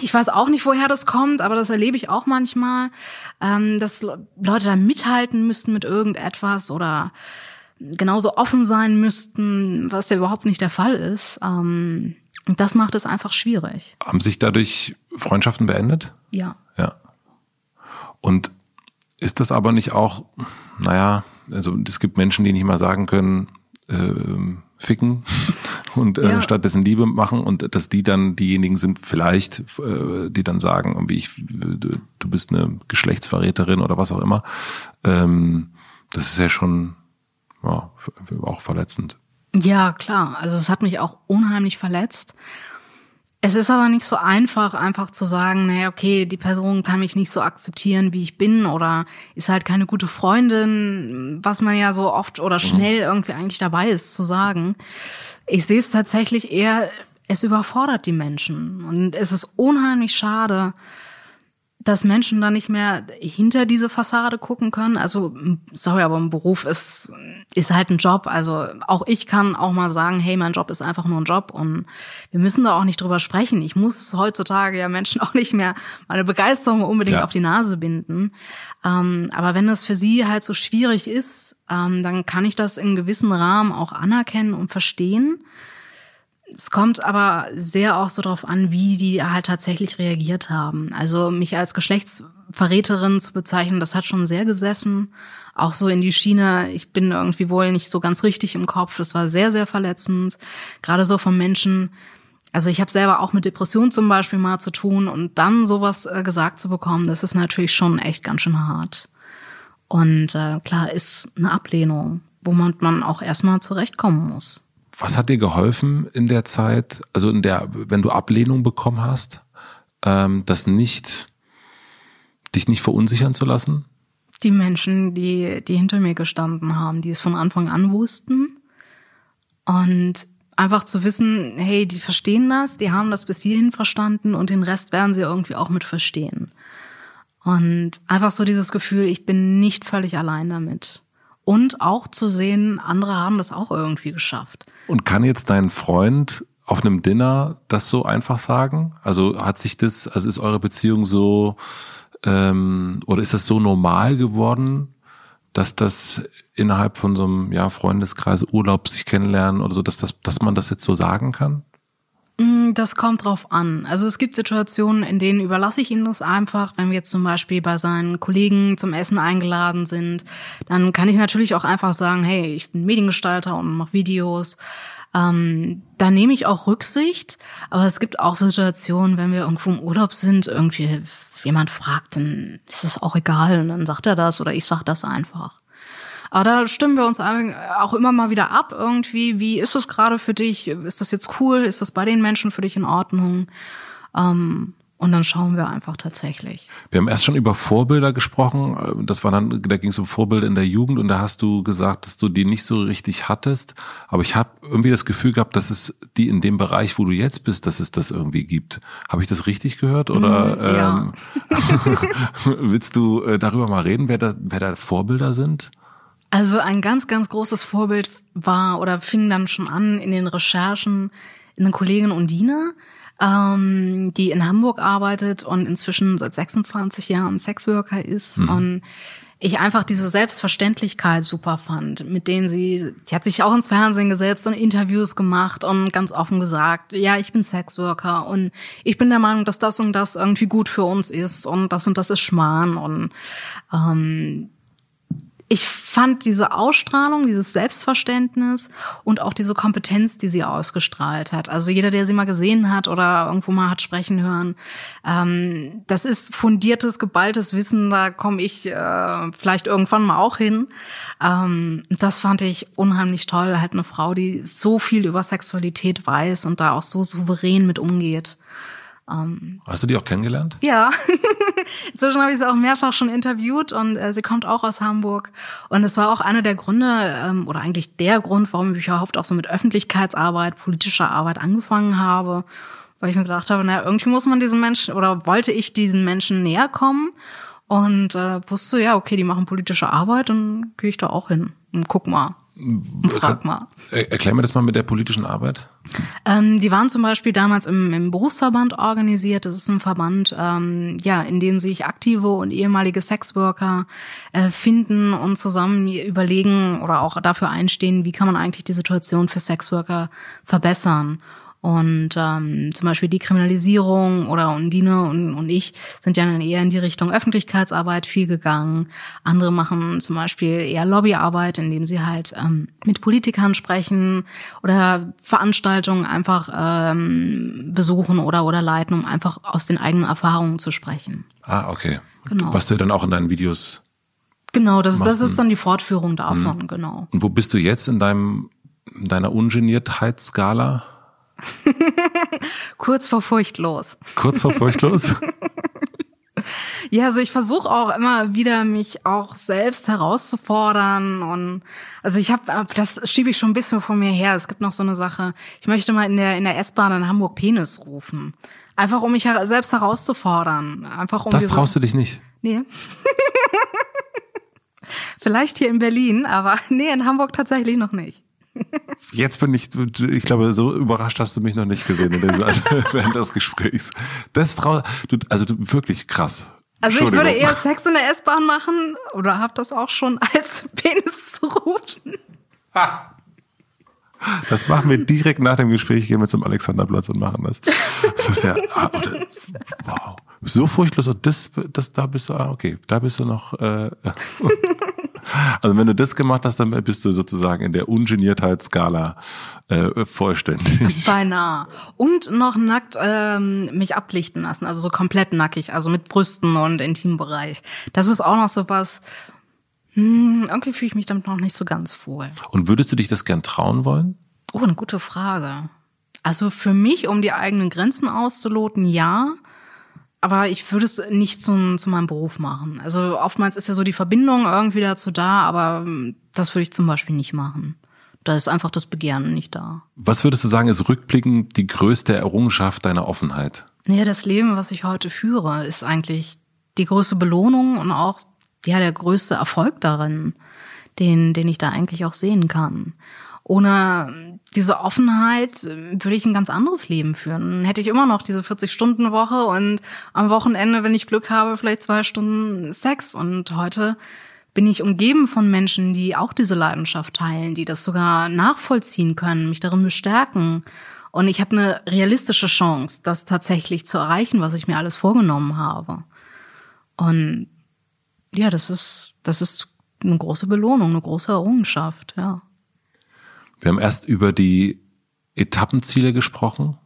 ich weiß auch nicht, woher das kommt, aber das erlebe ich auch manchmal, ähm, dass Leute da mithalten müssten mit irgendetwas oder genauso offen sein müssten, was ja überhaupt nicht der Fall ist. Ähm, und das macht es einfach schwierig. Haben sich dadurch Freundschaften beendet? Ja. Ja. Und ist das aber nicht auch, naja, also es gibt Menschen, die nicht mal sagen können, äh, ficken und äh, ja. stattdessen Liebe machen und dass die dann diejenigen sind vielleicht, äh, die dann sagen, irgendwie ich, du, du bist eine Geschlechtsverräterin oder was auch immer. Ähm, das ist ja schon ja, auch verletzend. Ja, klar. Also es hat mich auch unheimlich verletzt. Es ist aber nicht so einfach, einfach zu sagen, naja, okay, die Person kann mich nicht so akzeptieren, wie ich bin oder ist halt keine gute Freundin, was man ja so oft oder mhm. schnell irgendwie eigentlich dabei ist zu sagen. Ich sehe es tatsächlich eher, es überfordert die Menschen und es ist unheimlich schade, dass Menschen da nicht mehr hinter diese Fassade gucken können. Also, sorry, aber ein Beruf ist, ist halt ein Job. Also auch ich kann auch mal sagen, hey, mein Job ist einfach nur ein Job und wir müssen da auch nicht drüber sprechen. Ich muss heutzutage ja Menschen auch nicht mehr meine Begeisterung unbedingt ja. auf die Nase binden. Ähm, aber wenn das für sie halt so schwierig ist, ähm, dann kann ich das in gewissen Rahmen auch anerkennen und verstehen. Es kommt aber sehr auch so drauf an, wie die halt tatsächlich reagiert haben. Also mich als Geschlechtsverräterin zu bezeichnen, das hat schon sehr gesessen. Auch so in die Schiene, ich bin irgendwie wohl nicht so ganz richtig im Kopf. Das war sehr, sehr verletzend. Gerade so von Menschen. Also ich habe selber auch mit Depressionen zum Beispiel mal zu tun und dann sowas äh, gesagt zu bekommen, das ist natürlich schon echt ganz schön hart. Und äh, klar ist eine Ablehnung, wo man, man auch erstmal zurechtkommen muss. Was hat dir geholfen in der Zeit, also in der, wenn du Ablehnung bekommen hast, ähm, das nicht, dich nicht verunsichern zu lassen? Die Menschen, die, die hinter mir gestanden haben, die es von Anfang an wussten. Und einfach zu wissen, hey, die verstehen das, die haben das bis hierhin verstanden und den Rest werden sie irgendwie auch mit verstehen. Und einfach so dieses Gefühl, ich bin nicht völlig allein damit. Und auch zu sehen, andere haben das auch irgendwie geschafft. Und kann jetzt dein Freund auf einem Dinner das so einfach sagen? Also hat sich das, also ist eure Beziehung so, ähm, oder ist das so normal geworden, dass das innerhalb von so einem ja, Freundeskreis Urlaub sich kennenlernen oder so, dass, das, dass man das jetzt so sagen kann? Mm, das kommt drauf an. Also es gibt Situationen, in denen überlasse ich ihm das einfach. Wenn wir jetzt zum Beispiel bei seinen Kollegen zum Essen eingeladen sind, dann kann ich natürlich auch einfach sagen, hey, ich bin Mediengestalter und mache Videos. Ähm, da nehme ich auch Rücksicht, aber es gibt auch Situationen, wenn wir irgendwo im Urlaub sind, irgendwie jemand fragt, dann ist das auch egal und dann sagt er das oder ich sag das einfach. Aber da stimmen wir uns auch immer mal wieder ab irgendwie. Wie ist es gerade für dich? Ist das jetzt cool? Ist das bei den Menschen für dich in Ordnung? Ähm, und dann schauen wir einfach tatsächlich. Wir haben erst schon über Vorbilder gesprochen. Das war dann, da ging es um Vorbilder in der Jugend und da hast du gesagt, dass du die nicht so richtig hattest. Aber ich habe irgendwie das Gefühl gehabt, dass es die in dem Bereich, wo du jetzt bist, dass es das irgendwie gibt. Habe ich das richtig gehört? Oder mm, ja. ähm, willst du äh, darüber mal reden, wer da, wer da Vorbilder sind? Also ein ganz, ganz großes Vorbild war oder fing dann schon an in den Recherchen in den Kollegin Undine ähm, die in Hamburg arbeitet und inzwischen seit 26 Jahren Sexworker ist mhm. und ich einfach diese Selbstverständlichkeit super fand, mit denen sie, die hat sich auch ins Fernsehen gesetzt und Interviews gemacht und ganz offen gesagt, ja, ich bin Sexworker und ich bin der Meinung, dass das und das irgendwie gut für uns ist und das und das ist Schmarrn und ähm, ich fand diese Ausstrahlung, dieses Selbstverständnis und auch diese Kompetenz, die sie ausgestrahlt hat. Also jeder, der sie mal gesehen hat oder irgendwo mal hat sprechen hören, ähm, das ist fundiertes, geballtes Wissen. Da komme ich äh, vielleicht irgendwann mal auch hin. Ähm, das fand ich unheimlich toll. Halt eine Frau, die so viel über Sexualität weiß und da auch so souverän mit umgeht. Ähm, Hast du die auch kennengelernt? Ja, inzwischen habe ich sie auch mehrfach schon interviewt und äh, sie kommt auch aus Hamburg. Und es war auch einer der Gründe ähm, oder eigentlich der Grund, warum ich überhaupt auch so mit Öffentlichkeitsarbeit, politischer Arbeit angefangen habe, weil ich mir gedacht habe, naja, irgendwie muss man diesen Menschen oder wollte ich diesen Menschen näher kommen und äh, wusste, ja, okay, die machen politische Arbeit, dann gehe ich da auch hin und guck mal. Frag mal. Erklär mir das mal mit der politischen Arbeit. Ähm, die waren zum Beispiel damals im, im, Berufsverband organisiert. Das ist ein Verband, ähm, ja, in dem sich aktive und ehemalige Sexworker äh, finden und zusammen überlegen oder auch dafür einstehen, wie kann man eigentlich die Situation für Sexworker verbessern. Und ähm, zum Beispiel die Kriminalisierung oder Undine und, und ich sind ja dann eher in die Richtung Öffentlichkeitsarbeit viel gegangen. Andere machen zum Beispiel eher Lobbyarbeit, indem sie halt ähm, mit Politikern sprechen oder Veranstaltungen einfach ähm, besuchen oder, oder leiten, um einfach aus den eigenen Erfahrungen zu sprechen. Ah, okay. Genau. Was du dann auch in deinen Videos Genau, das, das ist dann die Fortführung davon, mhm. genau. Und wo bist du jetzt in deinem, in deiner Ungeniertheitsskala? Kurz vor furchtlos. Kurz vor furchtlos? ja, also ich versuche auch immer wieder mich auch selbst herauszufordern und also ich habe das schiebe ich schon ein bisschen vor mir her. Es gibt noch so eine Sache. Ich möchte mal in der in der S-Bahn in Hamburg Penis rufen, einfach um mich selbst herauszufordern, einfach um Das traust du dich nicht? Nee. Vielleicht hier in Berlin, aber nee, in Hamburg tatsächlich noch nicht. Jetzt bin ich, ich glaube, so überrascht hast du mich noch nicht gesehen während des Gesprächs. Das trau, du, also du, wirklich krass. Also ich würde eher Sex in der S-Bahn machen oder hab das auch schon als Penis zu rufen. Ha. Das machen wir direkt nach dem Gespräch, gehen wir zum Alexanderplatz und machen das. Das ist ja, ah, oder, wow, so furchtlos und das, das, da bist du, ah, okay, da bist du noch, äh, also wenn du das gemacht hast, dann bist du sozusagen in der Ungeniertheitsskala äh, vollständig. Beinahe. Und noch nackt ähm, mich ablichten lassen, also so komplett nackig, also mit Brüsten und Intimbereich. Das ist auch noch so was, hm, irgendwie fühle ich mich damit noch nicht so ganz wohl. Und würdest du dich das gern trauen wollen? Oh, eine gute Frage. Also für mich, um die eigenen Grenzen auszuloten, ja. Aber ich würde es nicht zu, zu meinem Beruf machen. Also oftmals ist ja so die Verbindung irgendwie dazu da, aber hm, das würde ich zum Beispiel nicht machen. Da ist einfach das Begehren nicht da. Was würdest du sagen, ist rückblickend die größte Errungenschaft deiner Offenheit? Ja, das Leben, was ich heute führe, ist eigentlich die größte Belohnung und auch ja der größte Erfolg darin, den, den ich da eigentlich auch sehen kann. Ohne diese Offenheit äh, würde ich ein ganz anderes Leben führen. Dann hätte ich immer noch diese 40-Stunden-Woche und am Wochenende, wenn ich Glück habe, vielleicht zwei Stunden Sex. Und heute bin ich umgeben von Menschen, die auch diese Leidenschaft teilen, die das sogar nachvollziehen können, mich darin bestärken. Und ich habe eine realistische Chance, das tatsächlich zu erreichen, was ich mir alles vorgenommen habe. Und ja, das ist, das ist eine große Belohnung, eine große Errungenschaft, ja. Wir haben erst über die Etappenziele gesprochen.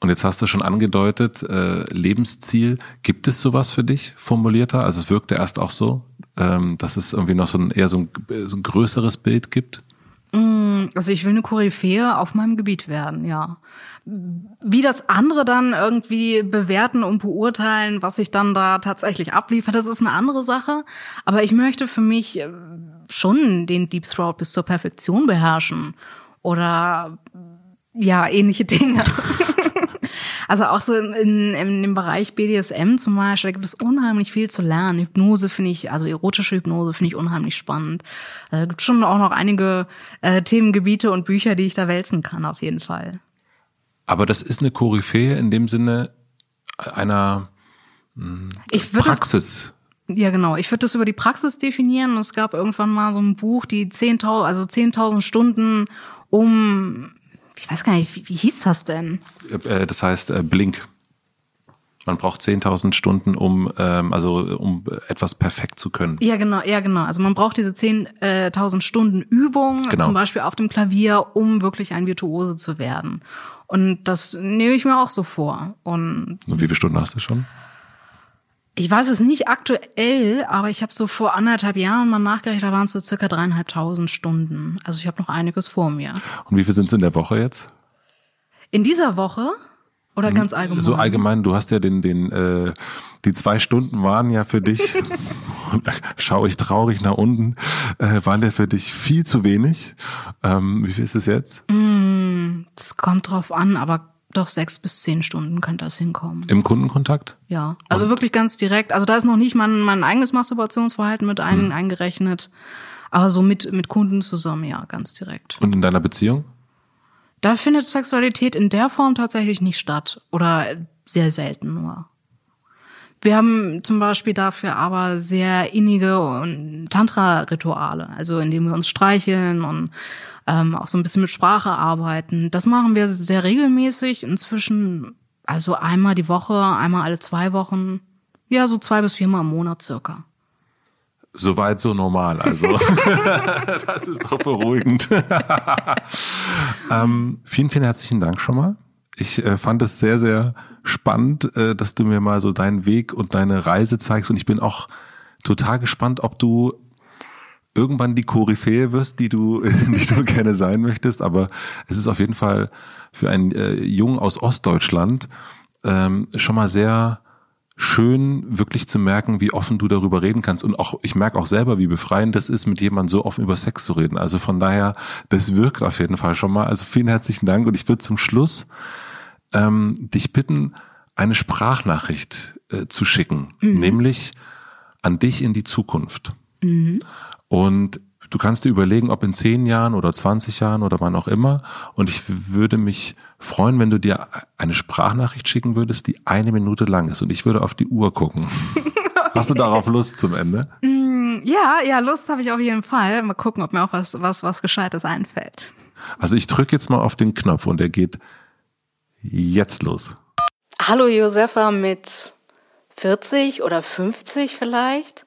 Und jetzt hast du schon angedeutet, äh, Lebensziel. Gibt es sowas für dich formulierter? Also es wirkte erst auch so, ähm, dass es irgendwie noch so ein eher so ein, so ein größeres Bild gibt. Mm, also ich will eine Koryphäe auf meinem Gebiet werden, ja. Wie das andere dann irgendwie bewerten und beurteilen, was ich dann da tatsächlich abliefere, das ist eine andere Sache. Aber ich möchte für mich äh, schon den Deep Throat bis zur Perfektion beherrschen. Oder ja, ähnliche Dinge. also auch so in, in, in dem Bereich BDSM zum Beispiel, da gibt es unheimlich viel zu lernen. Hypnose finde ich, also erotische Hypnose finde ich unheimlich spannend. Also, gibt schon auch noch einige äh, Themengebiete und Bücher, die ich da wälzen kann, auf jeden Fall. Aber das ist eine Koryphäe in dem Sinne einer mh, hm, Praxis. Ja, genau. Ich würde das über die Praxis definieren. Es gab irgendwann mal so ein Buch, die 10.000, also 10.000 Stunden um ich weiß gar nicht, wie, wie hieß das denn? Äh, das heißt äh, Blink. Man braucht 10.000 Stunden, um ähm, also um etwas perfekt zu können. Ja, genau, ja, genau. Also man braucht diese 10.000 Stunden Übung, genau. zum Beispiel auf dem Klavier, um wirklich ein Virtuose zu werden. Und das nehme ich mir auch so vor. Und, Und wie viele Stunden hast du schon? Ich weiß es nicht aktuell, aber ich habe so vor anderthalb Jahren mal nachgerechnet, da waren es so circa dreieinhalbtausend Stunden. Also ich habe noch einiges vor mir. Und wie viel sind es in der Woche jetzt? In dieser Woche? Oder hm, ganz allgemein? So allgemein, du hast ja den, den, äh, die zwei Stunden waren ja für dich, schaue ich traurig nach unten, äh, waren ja für dich viel zu wenig. Ähm, wie viel ist es jetzt? Mm, das kommt drauf an, aber doch sechs bis zehn Stunden könnte das hinkommen. Im Kundenkontakt? Ja, also Und? wirklich ganz direkt. Also da ist noch nicht mein, mein eigenes Masturbationsverhalten mit ein, hm. eingerechnet, aber so mit, mit Kunden zusammen, ja, ganz direkt. Und in deiner Beziehung? Da findet Sexualität in der Form tatsächlich nicht statt oder sehr selten nur. Wir haben zum Beispiel dafür aber sehr innige Tantra-Rituale, also indem wir uns streicheln und ähm, auch so ein bisschen mit Sprache arbeiten. Das machen wir sehr regelmäßig. Inzwischen, also einmal die Woche, einmal alle zwei Wochen. Ja, so zwei bis viermal im Monat circa. Soweit so normal, also das ist doch beruhigend. ähm, vielen, vielen herzlichen Dank schon mal. Ich äh, fand es sehr, sehr spannend, äh, dass du mir mal so deinen Weg und deine Reise zeigst und ich bin auch total gespannt, ob du irgendwann die Koryphäe wirst, die du, die du gerne sein möchtest. Aber es ist auf jeden Fall für einen äh, Jungen aus Ostdeutschland ähm, schon mal sehr schön, wirklich zu merken, wie offen du darüber reden kannst. Und auch, ich merke auch selber, wie befreiend das ist, mit jemandem so offen über Sex zu reden. Also von daher, das wirkt auf jeden Fall schon mal. Also vielen herzlichen Dank. Und ich würde zum Schluss ähm, dich bitten, eine Sprachnachricht äh, zu schicken, mhm. nämlich an dich in die Zukunft. Mhm. Und du kannst dir überlegen, ob in zehn Jahren oder 20 Jahren oder wann auch immer. Und ich würde mich freuen, wenn du dir eine Sprachnachricht schicken würdest, die eine Minute lang ist. Und ich würde auf die Uhr gucken. Hast du darauf Lust zum Ende? Mm, ja, ja, Lust habe ich auf jeden Fall. Mal gucken, ob mir auch was, was, was Gescheites einfällt. Also ich drücke jetzt mal auf den Knopf und der geht jetzt los. Hallo Josefa mit 40 oder 50 vielleicht.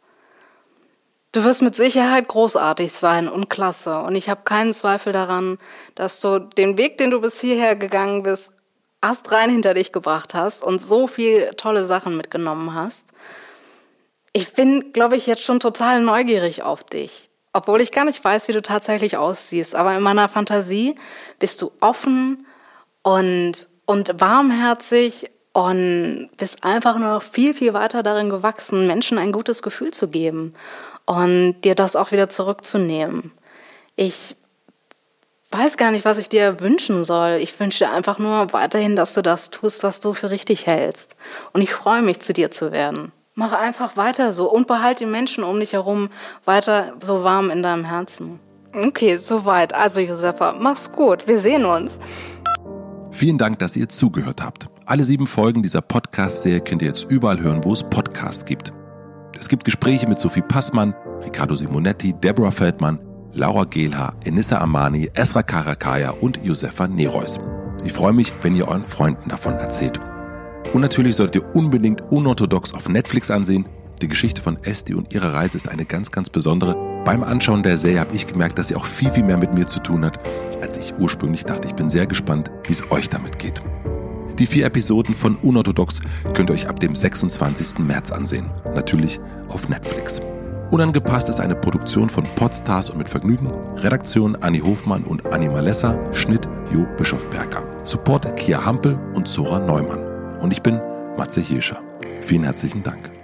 Du wirst mit Sicherheit großartig sein und klasse. Und ich habe keinen Zweifel daran, dass du den Weg, den du bis hierher gegangen bist, astrein hinter dich gebracht hast und so viel tolle Sachen mitgenommen hast. Ich bin, glaube ich, jetzt schon total neugierig auf dich. Obwohl ich gar nicht weiß, wie du tatsächlich aussiehst. Aber in meiner Fantasie bist du offen und, und warmherzig und bist einfach nur noch viel, viel weiter darin gewachsen, Menschen ein gutes Gefühl zu geben und dir das auch wieder zurückzunehmen. Ich weiß gar nicht, was ich dir wünschen soll. Ich wünsche dir einfach nur weiterhin, dass du das tust, was du für richtig hältst. Und ich freue mich, zu dir zu werden. Mach einfach weiter so und behalte die Menschen um dich herum weiter so warm in deinem Herzen. Okay, soweit. Also Josefa, mach's gut. Wir sehen uns. Vielen Dank, dass ihr zugehört habt. Alle sieben Folgen dieser Podcast-Serie könnt ihr jetzt überall hören, wo es Podcasts gibt. Es gibt Gespräche mit Sophie Passmann, Riccardo Simonetti, Deborah Feldmann, Laura Gehlhaar, Enissa Amani, Esra Karakaya und Josefa Nereus. Ich freue mich, wenn ihr euren Freunden davon erzählt. Und natürlich solltet ihr unbedingt Unorthodox auf Netflix ansehen. Die Geschichte von Esti und ihrer Reise ist eine ganz, ganz besondere Beim Anschauen der Serie habe ich gemerkt, dass sie auch viel, viel mehr mit mir zu tun hat, als ich ursprünglich dachte. Ich bin sehr gespannt, wie es euch damit geht. Die vier Episoden von Unorthodox könnt ihr euch ab dem 26. März ansehen. Natürlich auf Netflix. Unangepasst ist eine Produktion von Podstars und mit Vergnügen. Redaktion Anni Hofmann und Anni Malessa. Schnitt Jo Bischofberger. Support Kia Hampel und Zora Neumann. Und ich bin Matze Hirscher. Vielen herzlichen Dank.